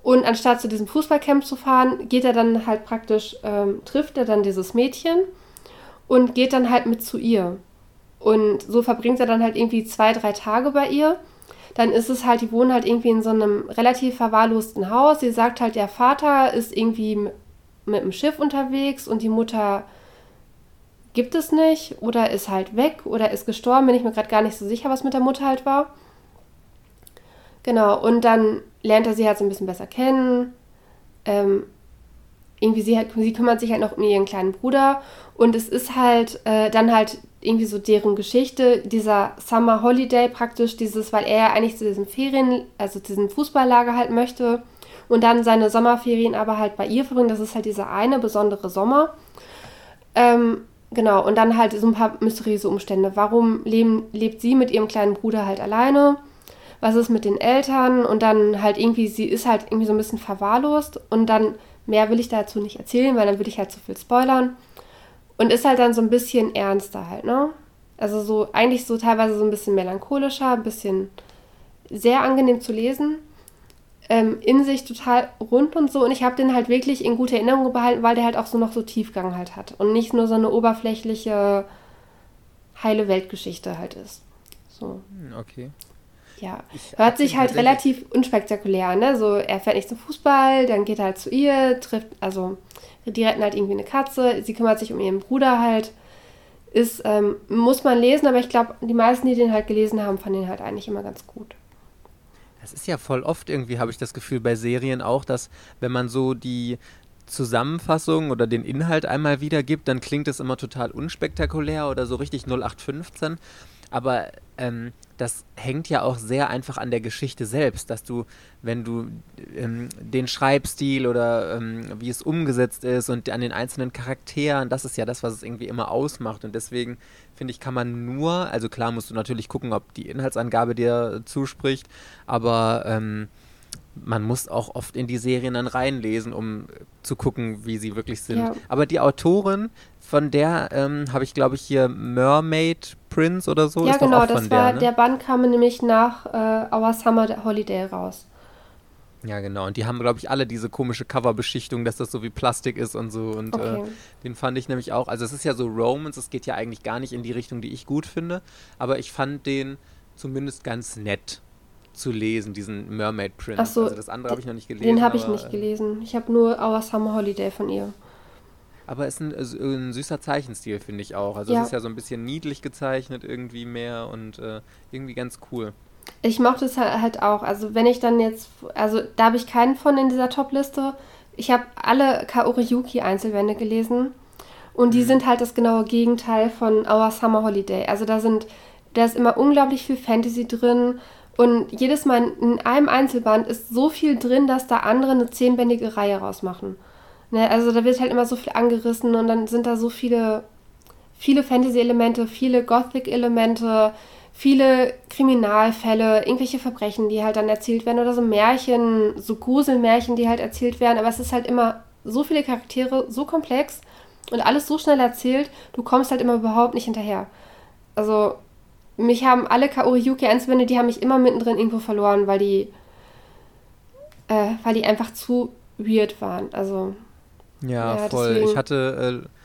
Und anstatt zu diesem Fußballcamp zu fahren, geht er dann halt praktisch, ähm, trifft er dann dieses Mädchen und geht dann halt mit zu ihr. Und so verbringt er dann halt irgendwie zwei, drei Tage bei ihr. Dann ist es halt, die wohnen halt irgendwie in so einem relativ verwahrlosten Haus. Sie sagt halt, der Vater ist irgendwie mit dem Schiff unterwegs und die Mutter gibt es nicht oder ist halt weg oder ist gestorben. Bin ich mir gerade gar nicht so sicher, was mit der Mutter halt war. Genau, und dann lernt er sie halt so ein bisschen besser kennen. Ähm, irgendwie sie, halt, sie kümmert sich halt noch um ihren kleinen Bruder und es ist halt äh, dann halt irgendwie so deren Geschichte, dieser Summer Holiday praktisch, dieses, weil er eigentlich zu diesem Ferien, also zu diesem Fußballlager halt möchte und dann seine Sommerferien aber halt bei ihr verbringt. Das ist halt dieser eine besondere Sommer. Ähm, Genau, und dann halt so ein paar mysteriöse Umstände. Warum leben, lebt sie mit ihrem kleinen Bruder halt alleine? Was ist mit den Eltern? Und dann halt irgendwie, sie ist halt irgendwie so ein bisschen verwahrlost. Und dann, mehr will ich dazu nicht erzählen, weil dann würde ich halt zu viel spoilern. Und ist halt dann so ein bisschen ernster halt, ne? Also so, eigentlich so teilweise so ein bisschen melancholischer, ein bisschen sehr angenehm zu lesen ähm, in sich total rund und so. Und ich habe den halt wirklich in guter Erinnerung behalten, weil der halt auch so noch so Tiefgang halt hat. Und nicht nur so eine oberflächliche, heile Weltgeschichte halt ist. So. Hm, okay. Ja, hört sich halt relativ unspektakulär an. Ne? So, er fährt nicht zum Fußball, dann geht er halt zu ihr, trifft, also die retten halt irgendwie eine Katze, sie kümmert sich um ihren Bruder halt. Ist, ähm, muss man lesen, aber ich glaube, die meisten, die den halt gelesen haben, fanden den halt eigentlich immer ganz gut es ist ja voll oft irgendwie, habe ich das Gefühl, bei Serien auch, dass wenn man so die Zusammenfassung oder den Inhalt einmal wiedergibt, dann klingt es immer total unspektakulär oder so richtig 0815. Aber ähm, das hängt ja auch sehr einfach an der Geschichte selbst, dass du, wenn du ähm, den Schreibstil oder ähm, wie es umgesetzt ist und an den einzelnen Charakteren, das ist ja das, was es irgendwie immer ausmacht. Und deswegen finde ich, kann man nur, also klar musst du natürlich gucken, ob die Inhaltsangabe dir zuspricht, aber ähm, man muss auch oft in die Serien dann reinlesen, um zu gucken, wie sie wirklich sind. Ja. Aber die Autorin, von der ähm, habe ich, glaube ich, hier Mermaid Prince oder so. Ja, ist genau, das war, der, ne? der Band kam nämlich nach äh, Our Summer Holiday raus. Ja, genau. Und die haben, glaube ich, alle diese komische Coverbeschichtung, dass das so wie Plastik ist und so. Und äh, okay. äh, den fand ich nämlich auch. Also, es ist ja so Romance, es geht ja eigentlich gar nicht in die Richtung, die ich gut finde. Aber ich fand den zumindest ganz nett zu lesen, diesen Mermaid Prince. Ach so, also das andere habe ich noch nicht gelesen. Den habe ich nicht äh, gelesen. Ich habe nur Our Summer Holiday von ihr. Aber es ist ein, ein süßer Zeichenstil, finde ich auch. Also ja. es ist ja so ein bisschen niedlich gezeichnet irgendwie mehr und äh, irgendwie ganz cool. Ich mochte es halt auch. Also wenn ich dann jetzt, also da habe ich keinen von in dieser Top-Liste. Ich habe alle Kaori Yuki Einzelwände gelesen und die mhm. sind halt das genaue Gegenteil von Our Summer Holiday. Also da sind, da ist immer unglaublich viel Fantasy drin und jedes Mal in einem Einzelband ist so viel drin, dass da andere eine zehnbändige Reihe rausmachen. Ne, also da wird halt immer so viel angerissen und dann sind da so viele, viele Fantasy-Elemente, viele Gothic-Elemente, viele Kriminalfälle, irgendwelche Verbrechen, die halt dann erzählt werden oder so Märchen, so Gruselmärchen, die halt erzählt werden. Aber es ist halt immer so viele Charaktere, so komplex und alles so schnell erzählt, du kommst halt immer überhaupt nicht hinterher. Also mich haben alle Kaori Yuki Einzelbände, die haben mich immer mittendrin irgendwo verloren, weil die, äh, weil die einfach zu weird waren. Also. Ja, ja voll. Deswegen. Ich hatte. Äh,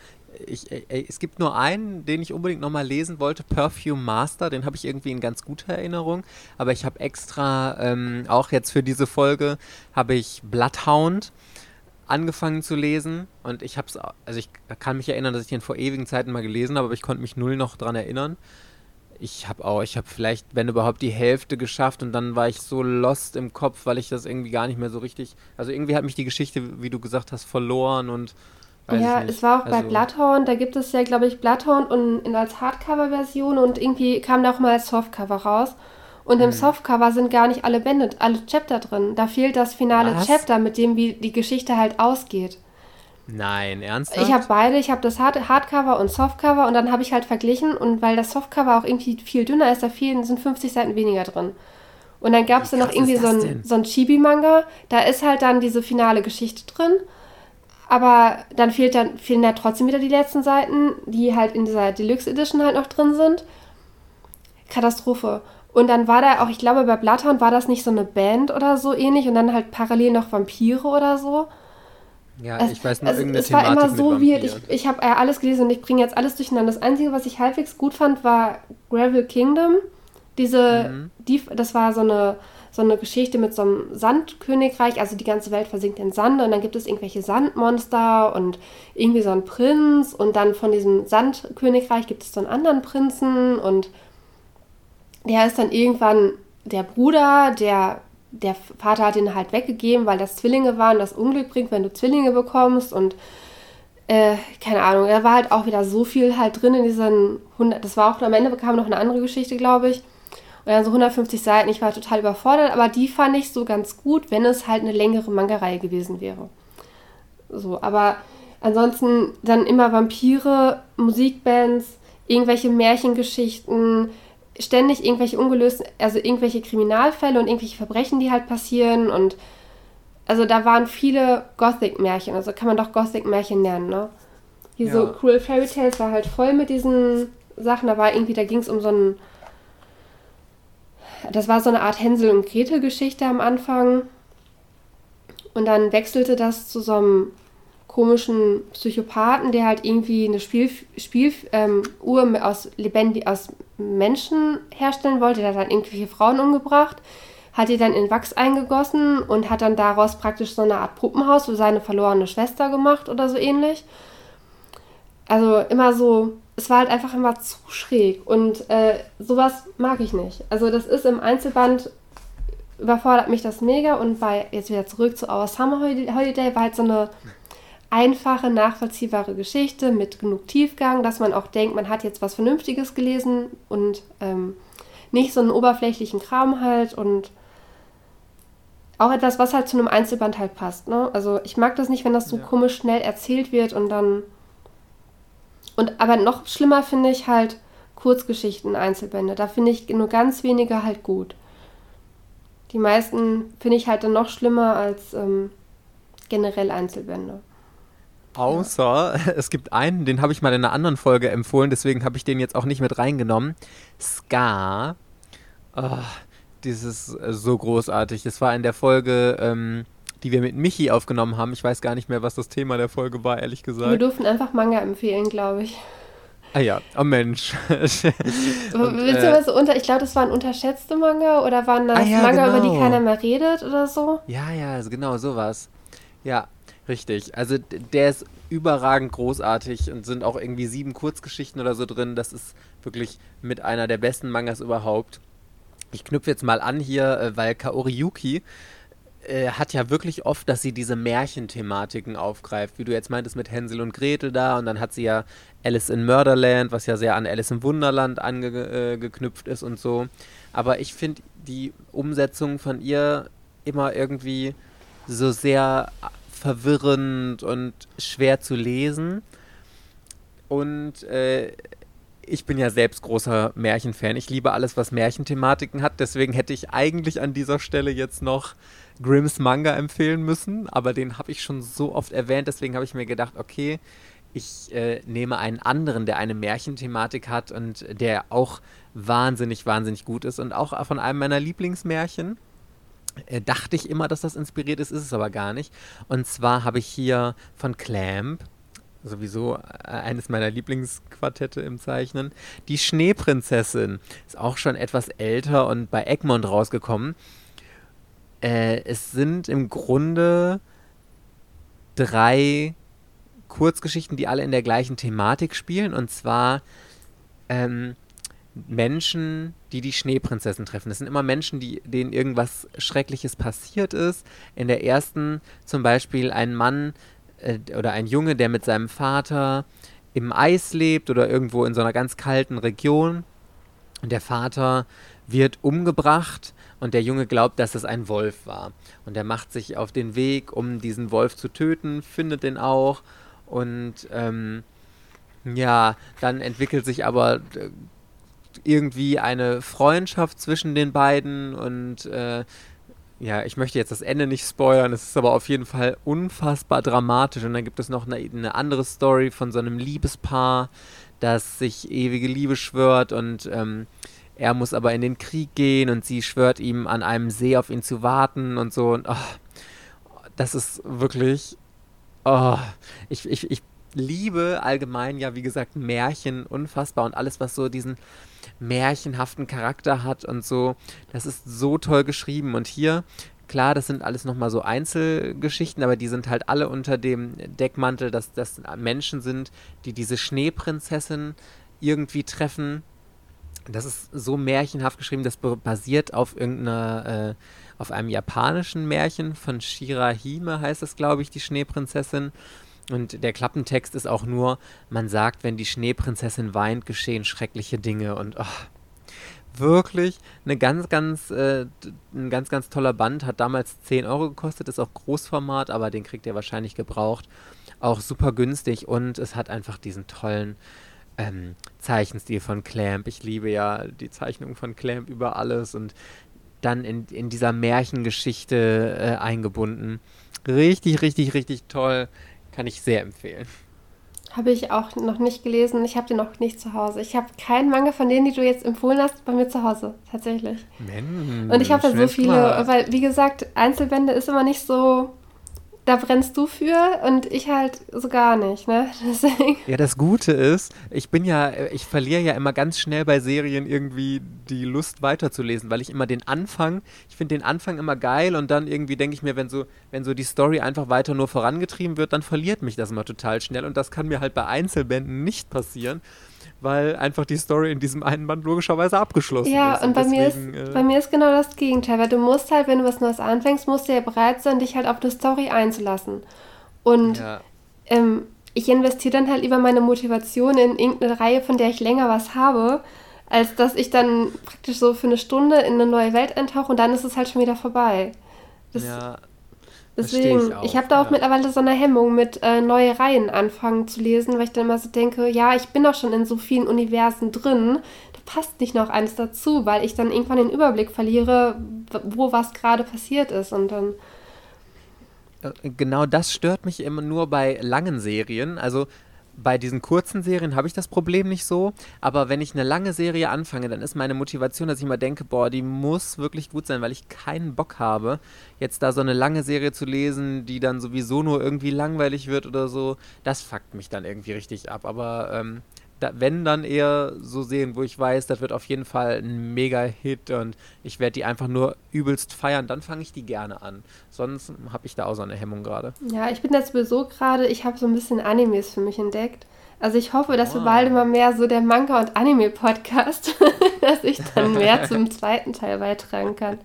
ich, ey, es gibt nur einen, den ich unbedingt nochmal lesen wollte, Perfume Master, den habe ich irgendwie in ganz guter Erinnerung, aber ich habe extra, ähm, auch jetzt für diese Folge, habe ich Bloodhound angefangen zu lesen und ich habe es, also ich kann mich erinnern, dass ich den vor ewigen Zeiten mal gelesen habe, aber ich konnte mich null noch dran erinnern ich habe auch, ich habe vielleicht, wenn überhaupt, die Hälfte geschafft und dann war ich so lost im Kopf, weil ich das irgendwie gar nicht mehr so richtig. Also irgendwie hat mich die Geschichte, wie du gesagt hast, verloren und. Ja, es war auch also, bei Bloodhound, da gibt es ja, glaube ich, Bloodhound und in, als Hardcover-Version und irgendwie kam da auch mal als Softcover raus. Und im hm. Softcover sind gar nicht alle Bände, alle Chapter drin. Da fehlt das finale Was? Chapter, mit dem wie die Geschichte halt ausgeht. Nein, ernsthaft? Ich habe beide. Ich habe das Hard Hardcover und Softcover und dann habe ich halt verglichen und weil das Softcover auch irgendwie viel dünner ist, da fehlen, sind 50 Seiten weniger drin. Und dann gab es dann noch irgendwie so ein, so ein Chibi-Manga. Da ist halt dann diese finale Geschichte drin. Aber dann, fehlt dann fehlen da trotzdem wieder die letzten Seiten, die halt in dieser Deluxe Edition halt noch drin sind. Katastrophe. Und dann war da auch, ich glaube, bei Bloodhound war das nicht so eine Band oder so ähnlich und dann halt parallel noch Vampire oder so. Ja, es, ich weiß nur es, irgendeine es Thematik war immer so weird. Ich, ich habe äh, alles gelesen und ich bringe jetzt alles durcheinander. Das Einzige, was ich halbwegs gut fand, war Gravel Kingdom. Diese, mhm. die, das war so eine, so eine Geschichte mit so einem Sandkönigreich. Also die ganze Welt versinkt in Sand und dann gibt es irgendwelche Sandmonster und irgendwie so einen Prinz und dann von diesem Sandkönigreich gibt es so einen anderen Prinzen und der ist dann irgendwann der Bruder, der der Vater hat ihn halt weggegeben, weil das Zwillinge waren, das Unglück bringt, wenn du Zwillinge bekommst und äh, keine Ahnung, da war halt auch wieder so viel halt drin in diesen 100, das war auch am Ende bekam noch eine andere Geschichte, glaube ich. Und dann so 150 Seiten, ich war total überfordert, aber die fand ich so ganz gut, wenn es halt eine längere Manga-Reihe gewesen wäre. So, aber ansonsten dann immer Vampire, Musikbands, irgendwelche Märchengeschichten, ständig irgendwelche ungelösten, also irgendwelche Kriminalfälle und irgendwelche Verbrechen, die halt passieren und also da waren viele Gothic-Märchen, also kann man doch Gothic-Märchen nennen, ne? Hier ja. so Cruel Fairy Tales war halt voll mit diesen Sachen, da war irgendwie, da ging es um so einen, das war so eine Art Hänsel und Gretel Geschichte am Anfang und dann wechselte das zu so einem komischen Psychopathen, der halt irgendwie eine Spiel, Spiel ähm, aus lebendig aus Menschen herstellen wollte. Der hat dann irgendwelche Frauen umgebracht, hat die dann in Wachs eingegossen und hat dann daraus praktisch so eine Art Puppenhaus für seine verlorene Schwester gemacht oder so ähnlich. Also immer so, es war halt einfach immer zu schräg und äh, sowas mag ich nicht. Also das ist im Einzelband überfordert mich das mega und bei, jetzt wieder zurück zu Our Summer Holiday, war halt so eine einfache, nachvollziehbare Geschichte mit genug Tiefgang, dass man auch denkt, man hat jetzt was Vernünftiges gelesen und ähm, nicht so einen oberflächlichen Kram halt und auch etwas, was halt zu einem Einzelband halt passt. Ne? Also ich mag das nicht, wenn das so ja. komisch schnell erzählt wird und dann. Und aber noch schlimmer finde ich halt Kurzgeschichten, Einzelbände. Da finde ich nur ganz wenige halt gut. Die meisten finde ich halt dann noch schlimmer als ähm, generell Einzelbände. Außer es gibt einen, den habe ich mal in einer anderen Folge empfohlen, deswegen habe ich den jetzt auch nicht mit reingenommen. Scar. Oh, dieses äh, so großartig. Es war in der Folge, ähm, die wir mit Michi aufgenommen haben. Ich weiß gar nicht mehr, was das Thema der Folge war, ehrlich gesagt. Wir durften einfach Manga empfehlen, glaube ich. Ah ja, oh Mensch. Und, Beziehungsweise äh, unter, ich glaube, das waren unterschätzte Manga oder waren das ah, ja, Manga, genau. über die genau. keiner mehr redet oder so? Ja, ja, also genau sowas. Ja, Richtig. Also der ist überragend großartig und sind auch irgendwie sieben Kurzgeschichten oder so drin. Das ist wirklich mit einer der besten Mangas überhaupt. Ich knüpfe jetzt mal an hier, äh, weil Kaori Yuki äh, hat ja wirklich oft, dass sie diese Märchenthematiken aufgreift, wie du jetzt meintest mit Hänsel und Gretel da und dann hat sie ja Alice in Murderland, was ja sehr an Alice im Wunderland angeknüpft äh, ist und so. Aber ich finde die Umsetzung von ihr immer irgendwie so sehr verwirrend und schwer zu lesen. Und äh, ich bin ja selbst großer Märchenfan. Ich liebe alles, was Märchenthematiken hat. Deswegen hätte ich eigentlich an dieser Stelle jetzt noch Grimms Manga empfehlen müssen. Aber den habe ich schon so oft erwähnt. Deswegen habe ich mir gedacht, okay, ich äh, nehme einen anderen, der eine Märchenthematik hat und der auch wahnsinnig, wahnsinnig gut ist. Und auch von einem meiner Lieblingsmärchen äh, dachte ich immer, dass das inspiriert ist, ist es aber gar nicht. Und zwar habe ich hier von Clamp, sowieso äh, eines meiner Lieblingsquartette im Zeichnen, die Schneeprinzessin. Ist auch schon etwas älter und bei Egmont rausgekommen. Äh, es sind im Grunde drei Kurzgeschichten, die alle in der gleichen Thematik spielen. Und zwar ähm, Menschen, die die Schneeprinzessin treffen. Das sind immer Menschen, die, denen irgendwas Schreckliches passiert ist. In der ersten zum Beispiel ein Mann äh, oder ein Junge, der mit seinem Vater im Eis lebt oder irgendwo in so einer ganz kalten Region. Und der Vater wird umgebracht und der Junge glaubt, dass es ein Wolf war. Und er macht sich auf den Weg, um diesen Wolf zu töten, findet den auch. Und ähm, ja, dann entwickelt sich aber äh, irgendwie eine Freundschaft zwischen den beiden und äh, ja, ich möchte jetzt das Ende nicht spoilern, es ist aber auf jeden Fall unfassbar dramatisch und dann gibt es noch eine, eine andere Story von so einem Liebespaar, das sich ewige Liebe schwört und ähm, er muss aber in den Krieg gehen und sie schwört ihm an einem See auf ihn zu warten und so und oh, das ist wirklich oh, ich, ich, ich liebe allgemein ja, wie gesagt, Märchen unfassbar und alles, was so diesen märchenhaften Charakter hat und so. Das ist so toll geschrieben. Und hier, klar, das sind alles nochmal so Einzelgeschichten, aber die sind halt alle unter dem Deckmantel, dass das Menschen sind, die diese Schneeprinzessin irgendwie treffen. Das ist so märchenhaft geschrieben, das basiert auf irgendeiner, äh, auf einem japanischen Märchen von Shirahime heißt es, glaube ich, die Schneeprinzessin. Und der Klappentext ist auch nur, man sagt, wenn die Schneeprinzessin weint, geschehen schreckliche Dinge. Und oh, wirklich eine ganz, ganz, äh, ein ganz, ganz toller Band. Hat damals 10 Euro gekostet, ist auch Großformat, aber den kriegt ihr wahrscheinlich gebraucht. Auch super günstig und es hat einfach diesen tollen ähm, Zeichenstil von Clamp. Ich liebe ja die Zeichnung von Clamp über alles und dann in, in dieser Märchengeschichte äh, eingebunden. Richtig, richtig, richtig toll. Kann ich sehr empfehlen. Habe ich auch noch nicht gelesen. Ich habe den noch nicht zu Hause. Ich habe keinen Manga von denen, die du jetzt empfohlen hast, bei mir zu Hause. Tatsächlich. Mensch, Und ich habe da so viele, klar. weil, wie gesagt, Einzelbände ist immer nicht so da brennst du für und ich halt so gar nicht, ne? Deswegen. Ja, das Gute ist, ich bin ja, ich verliere ja immer ganz schnell bei Serien irgendwie die Lust weiterzulesen, weil ich immer den Anfang, ich finde den Anfang immer geil und dann irgendwie denke ich mir, wenn so, wenn so die Story einfach weiter nur vorangetrieben wird, dann verliert mich das immer total schnell und das kann mir halt bei Einzelbänden nicht passieren. Weil einfach die Story in diesem einen Band logischerweise abgeschlossen ja, ist. Ja, und, bei, deswegen, mir ist, äh, bei mir ist genau das Gegenteil, weil du musst halt, wenn du was Neues anfängst, musst du ja bereit sein, dich halt auf eine Story einzulassen. Und ja. ähm, ich investiere dann halt lieber meine Motivation in irgendeine Reihe, von der ich länger was habe, als dass ich dann praktisch so für eine Stunde in eine neue Welt eintauche und dann ist es halt schon wieder vorbei. Das, ja, deswegen, ich, ich habe da auch ja. mittlerweile so eine Hemmung mit äh, neue Reihen anfangen zu lesen, weil ich dann immer so denke, ja, ich bin doch schon in so vielen Universen drin, da passt nicht noch eins dazu, weil ich dann irgendwann den Überblick verliere, wo was gerade passiert ist und dann äh, genau das stört mich immer nur bei langen Serien. Also bei diesen kurzen Serien habe ich das Problem nicht so, aber wenn ich eine lange Serie anfange, dann ist meine Motivation, dass ich immer denke, boah, die muss wirklich gut sein, weil ich keinen Bock habe, jetzt da so eine lange Serie zu lesen, die dann sowieso nur irgendwie langweilig wird oder so. Das fuckt mich dann irgendwie richtig ab. Aber ähm, da, wenn dann eher so sehen, wo ich weiß, das wird auf jeden Fall ein Mega-Hit und ich werde die einfach nur übelst feiern, dann fange ich die gerne an. Sonst habe ich da auch so eine Hemmung gerade. Ja, ich bin jetzt sowieso gerade, ich habe so ein bisschen Animes für mich entdeckt. Also ich hoffe, dass wow. wir ah. bald immer mehr so der Manga- und Anime-Podcast, dass ich dann mehr zum zweiten Teil beitragen kann.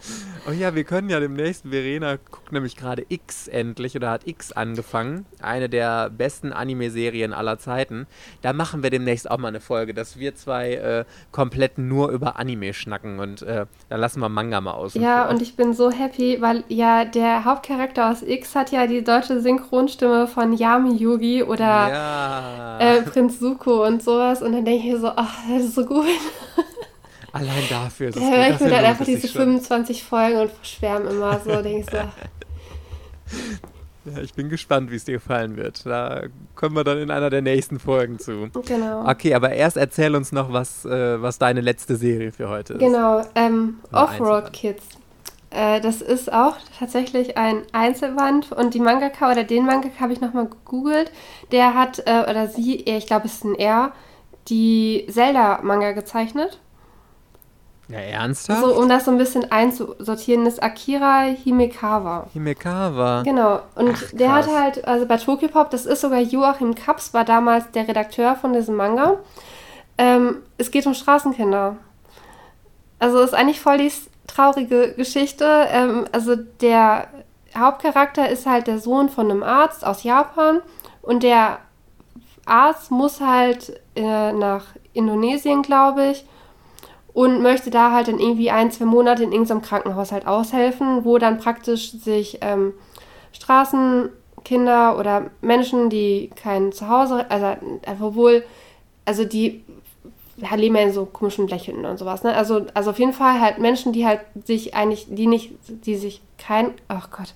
Oh ja, wir können ja demnächst, Verena guckt nämlich gerade X endlich oder hat X angefangen. Eine der besten Anime-Serien aller Zeiten. Da machen wir demnächst auch mal eine Folge, dass wir zwei äh, komplett nur über Anime schnacken und äh, dann lassen wir Manga mal aus. Ja, und ich bin so happy, weil ja der Hauptcharakter aus X hat ja die deutsche Synchronstimme von Yami Yugi oder ja. äh, Prinz Suko und sowas. Und dann denke ich mir so, ach, das ist so gut. Allein dafür ist es Da höre ich mir dann einfach diese 25 Folgen und schwärme immer so, denke ich so. Ja, ich bin gespannt, wie es dir gefallen wird. Da kommen wir dann in einer der nächsten Folgen zu. Genau. Okay, aber erst erzähl uns noch, was, äh, was deine letzte Serie für heute ist. Genau, ähm, Offroad Kids. Äh, das ist auch tatsächlich ein Einzelband und die Mangaka oder den Mangaka habe ich nochmal gegoogelt. Der hat, äh, oder sie, ich glaube es ist ein R, die Zelda-Manga gezeichnet. Ja, ernsthaft? So, um das so ein bisschen einzusortieren, ist Akira Himekawa. Himekawa. Genau. Und Ach, der hat halt, also bei Tokyo Pop, das ist sogar Joachim Kaps, war damals der Redakteur von diesem Manga. Ähm, es geht um Straßenkinder. Also ist eigentlich voll die traurige Geschichte. Ähm, also der Hauptcharakter ist halt der Sohn von einem Arzt aus Japan und der Arzt muss halt äh, nach Indonesien, glaube ich, und möchte da halt dann irgendwie ein, zwei Monate in irgendeinem Krankenhaus halt aushelfen, wo dann praktisch sich ähm, Straßenkinder oder Menschen, die kein Zuhause, also einfach wohl, also die leben ja in so komischen Lächeln und sowas, ne? Also, also auf jeden Fall halt Menschen, die halt sich eigentlich, die nicht, die sich kein, ach Gott,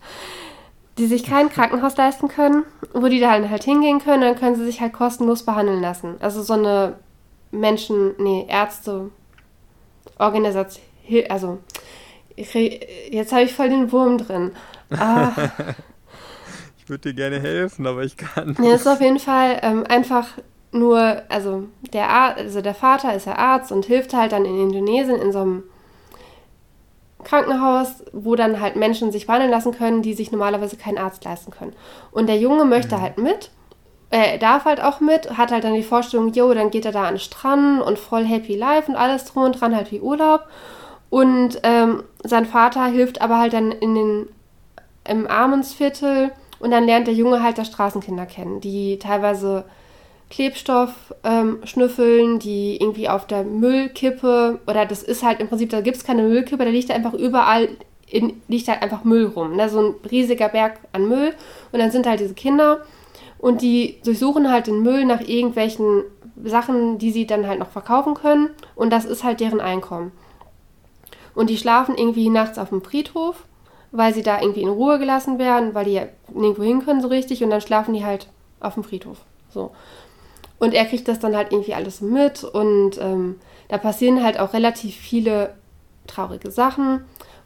die sich kein Krankenhaus leisten können, wo die da halt hingehen können, dann können sie sich halt kostenlos behandeln lassen. Also so eine Menschen, nee, Ärzte, Organisation, also jetzt habe ich voll den Wurm drin. Ah. ich würde dir gerne helfen, aber ich kann. Nicht. Ja, ist auf jeden Fall ähm, einfach nur, also der, Ar also der Vater ist ja Arzt und hilft halt dann in Indonesien in so einem Krankenhaus, wo dann halt Menschen sich behandeln lassen können, die sich normalerweise keinen Arzt leisten können. Und der Junge möchte mhm. halt mit er darf halt auch mit, hat halt dann die Vorstellung, jo, dann geht er da an den Strand und voll happy life und alles drum und dran, halt wie Urlaub. Und ähm, sein Vater hilft aber halt dann in den, im Armensviertel und dann lernt der Junge halt das Straßenkinder kennen, die teilweise Klebstoff ähm, schnüffeln, die irgendwie auf der Müllkippe, oder das ist halt im Prinzip, da gibt es keine Müllkippe, da liegt einfach überall, in, liegt halt einfach Müll rum. Ne? So ein riesiger Berg an Müll. Und dann sind halt diese Kinder und die durchsuchen halt den Müll nach irgendwelchen Sachen, die sie dann halt noch verkaufen können. Und das ist halt deren Einkommen. Und die schlafen irgendwie nachts auf dem Friedhof, weil sie da irgendwie in Ruhe gelassen werden, weil die ja nirgendwo hin können so richtig. Und dann schlafen die halt auf dem Friedhof. So. Und er kriegt das dann halt irgendwie alles mit. Und ähm, da passieren halt auch relativ viele traurige Sachen.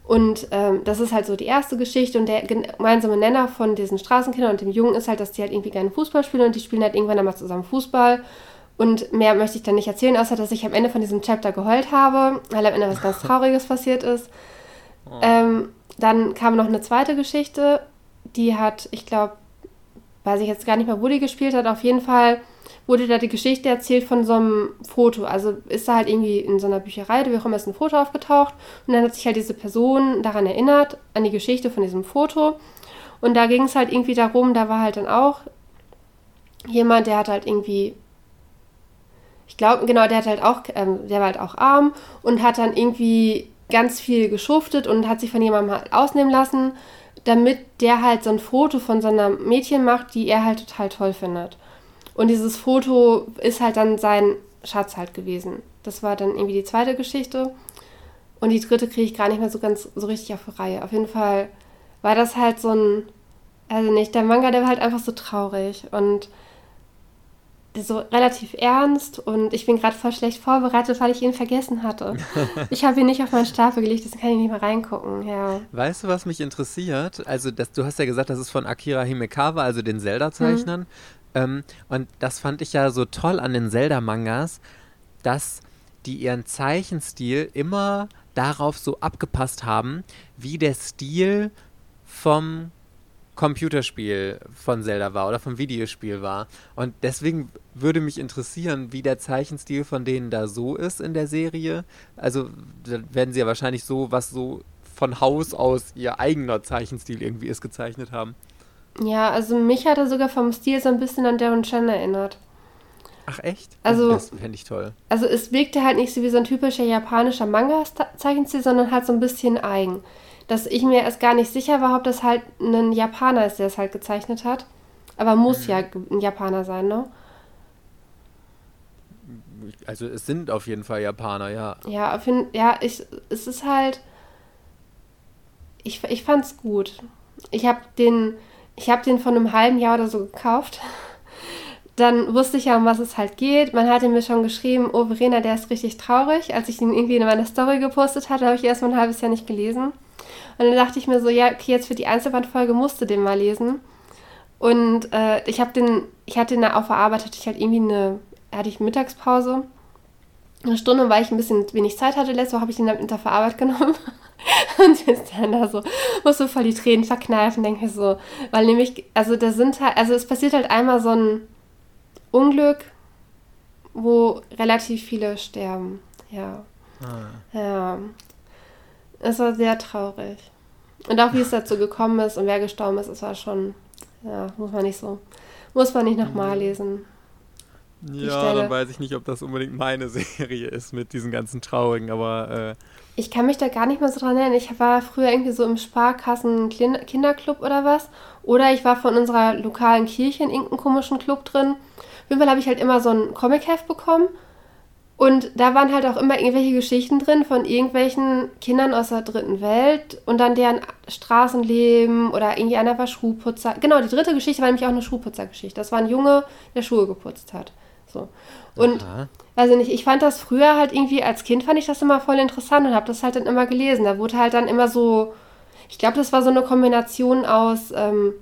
Und ähm, das ist halt so die erste Geschichte. Und der gemeinsame Nenner von diesen Straßenkindern und dem Jungen ist halt, dass die halt irgendwie gerne Fußball spielen und die spielen halt irgendwann einmal zusammen Fußball. Und mehr möchte ich dann nicht erzählen, außer dass ich am Ende von diesem Chapter geheult habe, weil am Ende was ganz Trauriges passiert ist. Oh. Ähm, dann kam noch eine zweite Geschichte, die hat, ich glaube, weiß ich jetzt gar nicht mehr, wo die gespielt hat. Auf jeden Fall wurde da die Geschichte erzählt von so einem Foto. Also ist da halt irgendwie in so einer Bücherei, wie auch immer, ist ein Foto aufgetaucht. Und dann hat sich halt diese Person daran erinnert, an die Geschichte von diesem Foto. Und da ging es halt irgendwie darum, da war halt dann auch jemand, der hat halt irgendwie, ich glaube, genau, der hat halt auch, ähm, der war halt auch arm und hat dann irgendwie ganz viel geschuftet und hat sich von jemandem halt ausnehmen lassen, damit der halt so ein Foto von so einer Mädchen macht, die er halt total toll findet. Und dieses Foto ist halt dann sein Schatz halt gewesen. Das war dann irgendwie die zweite Geschichte. Und die dritte kriege ich gar nicht mehr so ganz so richtig auf die Reihe. Auf jeden Fall war das halt so ein, also nicht, der Manga, der war halt einfach so traurig und so relativ ernst und ich bin gerade voll schlecht vorbereitet, weil ich ihn vergessen hatte. ich habe ihn nicht auf meinen Stapel gelegt, deswegen kann ich nicht mehr reingucken, ja. Weißt du, was mich interessiert? Also, das, du hast ja gesagt, das ist von Akira Himekawa, also den Zelda-Zeichnern. Mhm. Ähm, und das fand ich ja so toll an den Zelda-Mangas, dass die ihren Zeichenstil immer darauf so abgepasst haben, wie der Stil vom Computerspiel von Zelda war oder vom Videospiel war. Und deswegen würde mich interessieren, wie der Zeichenstil von denen da so ist in der Serie. Also werden sie ja wahrscheinlich so, was so von Haus aus ihr eigener Zeichenstil irgendwie ist, gezeichnet haben. Ja, also mich hat er sogar vom Stil so ein bisschen an Darren Chen erinnert. Ach echt? Also, das fände ich toll. Also es wirkte halt nicht so wie so ein typischer japanischer Manga-Zeichenstil, sondern halt so ein bisschen eigen. Dass ich mir erst gar nicht sicher war, ob das halt ein Japaner ist, der es halt gezeichnet hat. Aber muss mhm. ja ein Japaner sein, ne? Also es sind auf jeden Fall Japaner, ja. Ja, auf jeden, ja, ich, es ist halt. Ich, ich fand's gut. Ich habe den ich habe den vor einem halben Jahr oder so gekauft. Dann wusste ich ja, um was es halt geht. Man hatte mir schon geschrieben, oh Verena, der ist richtig traurig. Als ich ihn irgendwie in meiner Story gepostet hatte, habe ich erst mal ein halbes Jahr nicht gelesen. Und dann dachte ich mir so, ja, okay, jetzt für die Einzelbandfolge musste den mal lesen. Und äh, ich habe den, ich hatte den auf der Arbeit, hatte ich halt irgendwie eine, hatte ich Mittagspause. Eine Stunde, weil ich ein bisschen wenig Zeit hatte. Letzte Woche habe ich den dann mit der Arbeit genommen. und sitzt dann da so, muss so voll die Tränen verkneifen, denke ich so. Weil nämlich, also da sind halt, also es passiert halt einmal so ein Unglück, wo relativ viele sterben. Ja. Ah. Ja. Es war sehr traurig. Und auch wie es dazu gekommen ist und wer gestorben ist, es war schon, ja, muss man nicht so, muss man nicht nochmal mhm. lesen. Ja, dann weiß ich nicht, ob das unbedingt meine Serie ist mit diesen ganzen traurigen, aber äh, ich kann mich da gar nicht mehr so dran erinnern. Ich war früher irgendwie so im Sparkassen-Kinderclub oder was. Oder ich war von unserer lokalen Kirche in irgendeinem komischen Club drin. Auf jeden Fall habe ich halt immer so ein Comic-Heft bekommen. Und da waren halt auch immer irgendwelche Geschichten drin von irgendwelchen Kindern aus der dritten Welt und dann deren Straßenleben oder irgendwie einer war Schuhputzer. Genau, die dritte Geschichte war nämlich auch eine Schuhputzergeschichte. Das war ein Junge, der Schuhe geputzt hat. So. Und Aha. also nicht, ich fand das früher halt irgendwie, als Kind fand ich das immer voll interessant und habe das halt dann immer gelesen. Da wurde halt dann immer so, ich glaube, das war so eine Kombination aus ähm,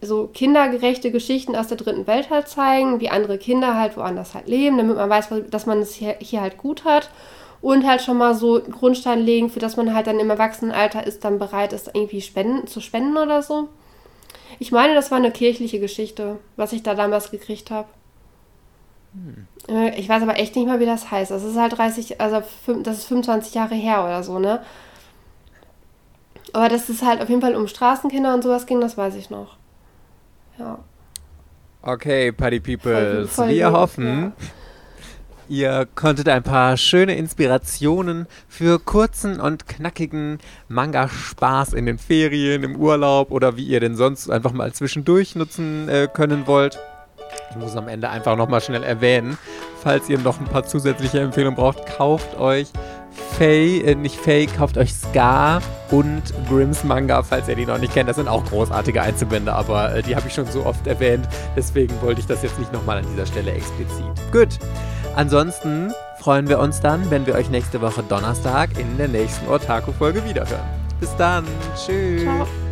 so kindergerechte Geschichten aus der dritten Welt halt zeigen, wie andere Kinder halt woanders halt leben, damit man weiß, dass man es hier, hier halt gut hat und halt schon mal so einen Grundstein legen, für das man halt dann im Erwachsenenalter ist, dann bereit ist, irgendwie spenden, zu spenden oder so. Ich meine, das war eine kirchliche Geschichte, was ich da damals gekriegt habe. Hm. Ich weiß aber echt nicht mal, wie das heißt. Das ist halt 30, also das ist 25 Jahre her oder so, ne? Aber dass es halt auf jeden Fall um Straßenkinder und sowas ging, das weiß ich noch. Ja. Okay, Party People. Wir hoffen, ja. ihr konntet ein paar schöne Inspirationen für kurzen und knackigen Manga-Spaß in den Ferien, im Urlaub oder wie ihr denn sonst einfach mal zwischendurch nutzen äh, können wollt. Ich muss am Ende einfach nochmal schnell erwähnen, falls ihr noch ein paar zusätzliche Empfehlungen braucht, kauft euch Faye, äh, nicht Faye, kauft euch Scar und Grimms Manga, falls ihr die noch nicht kennt. Das sind auch großartige Einzelbände, aber äh, die habe ich schon so oft erwähnt. Deswegen wollte ich das jetzt nicht nochmal an dieser Stelle explizit. Gut. Ansonsten freuen wir uns dann, wenn wir euch nächste Woche Donnerstag in der nächsten Otaku-Folge wiederhören. Bis dann. Tschüss. Ciao.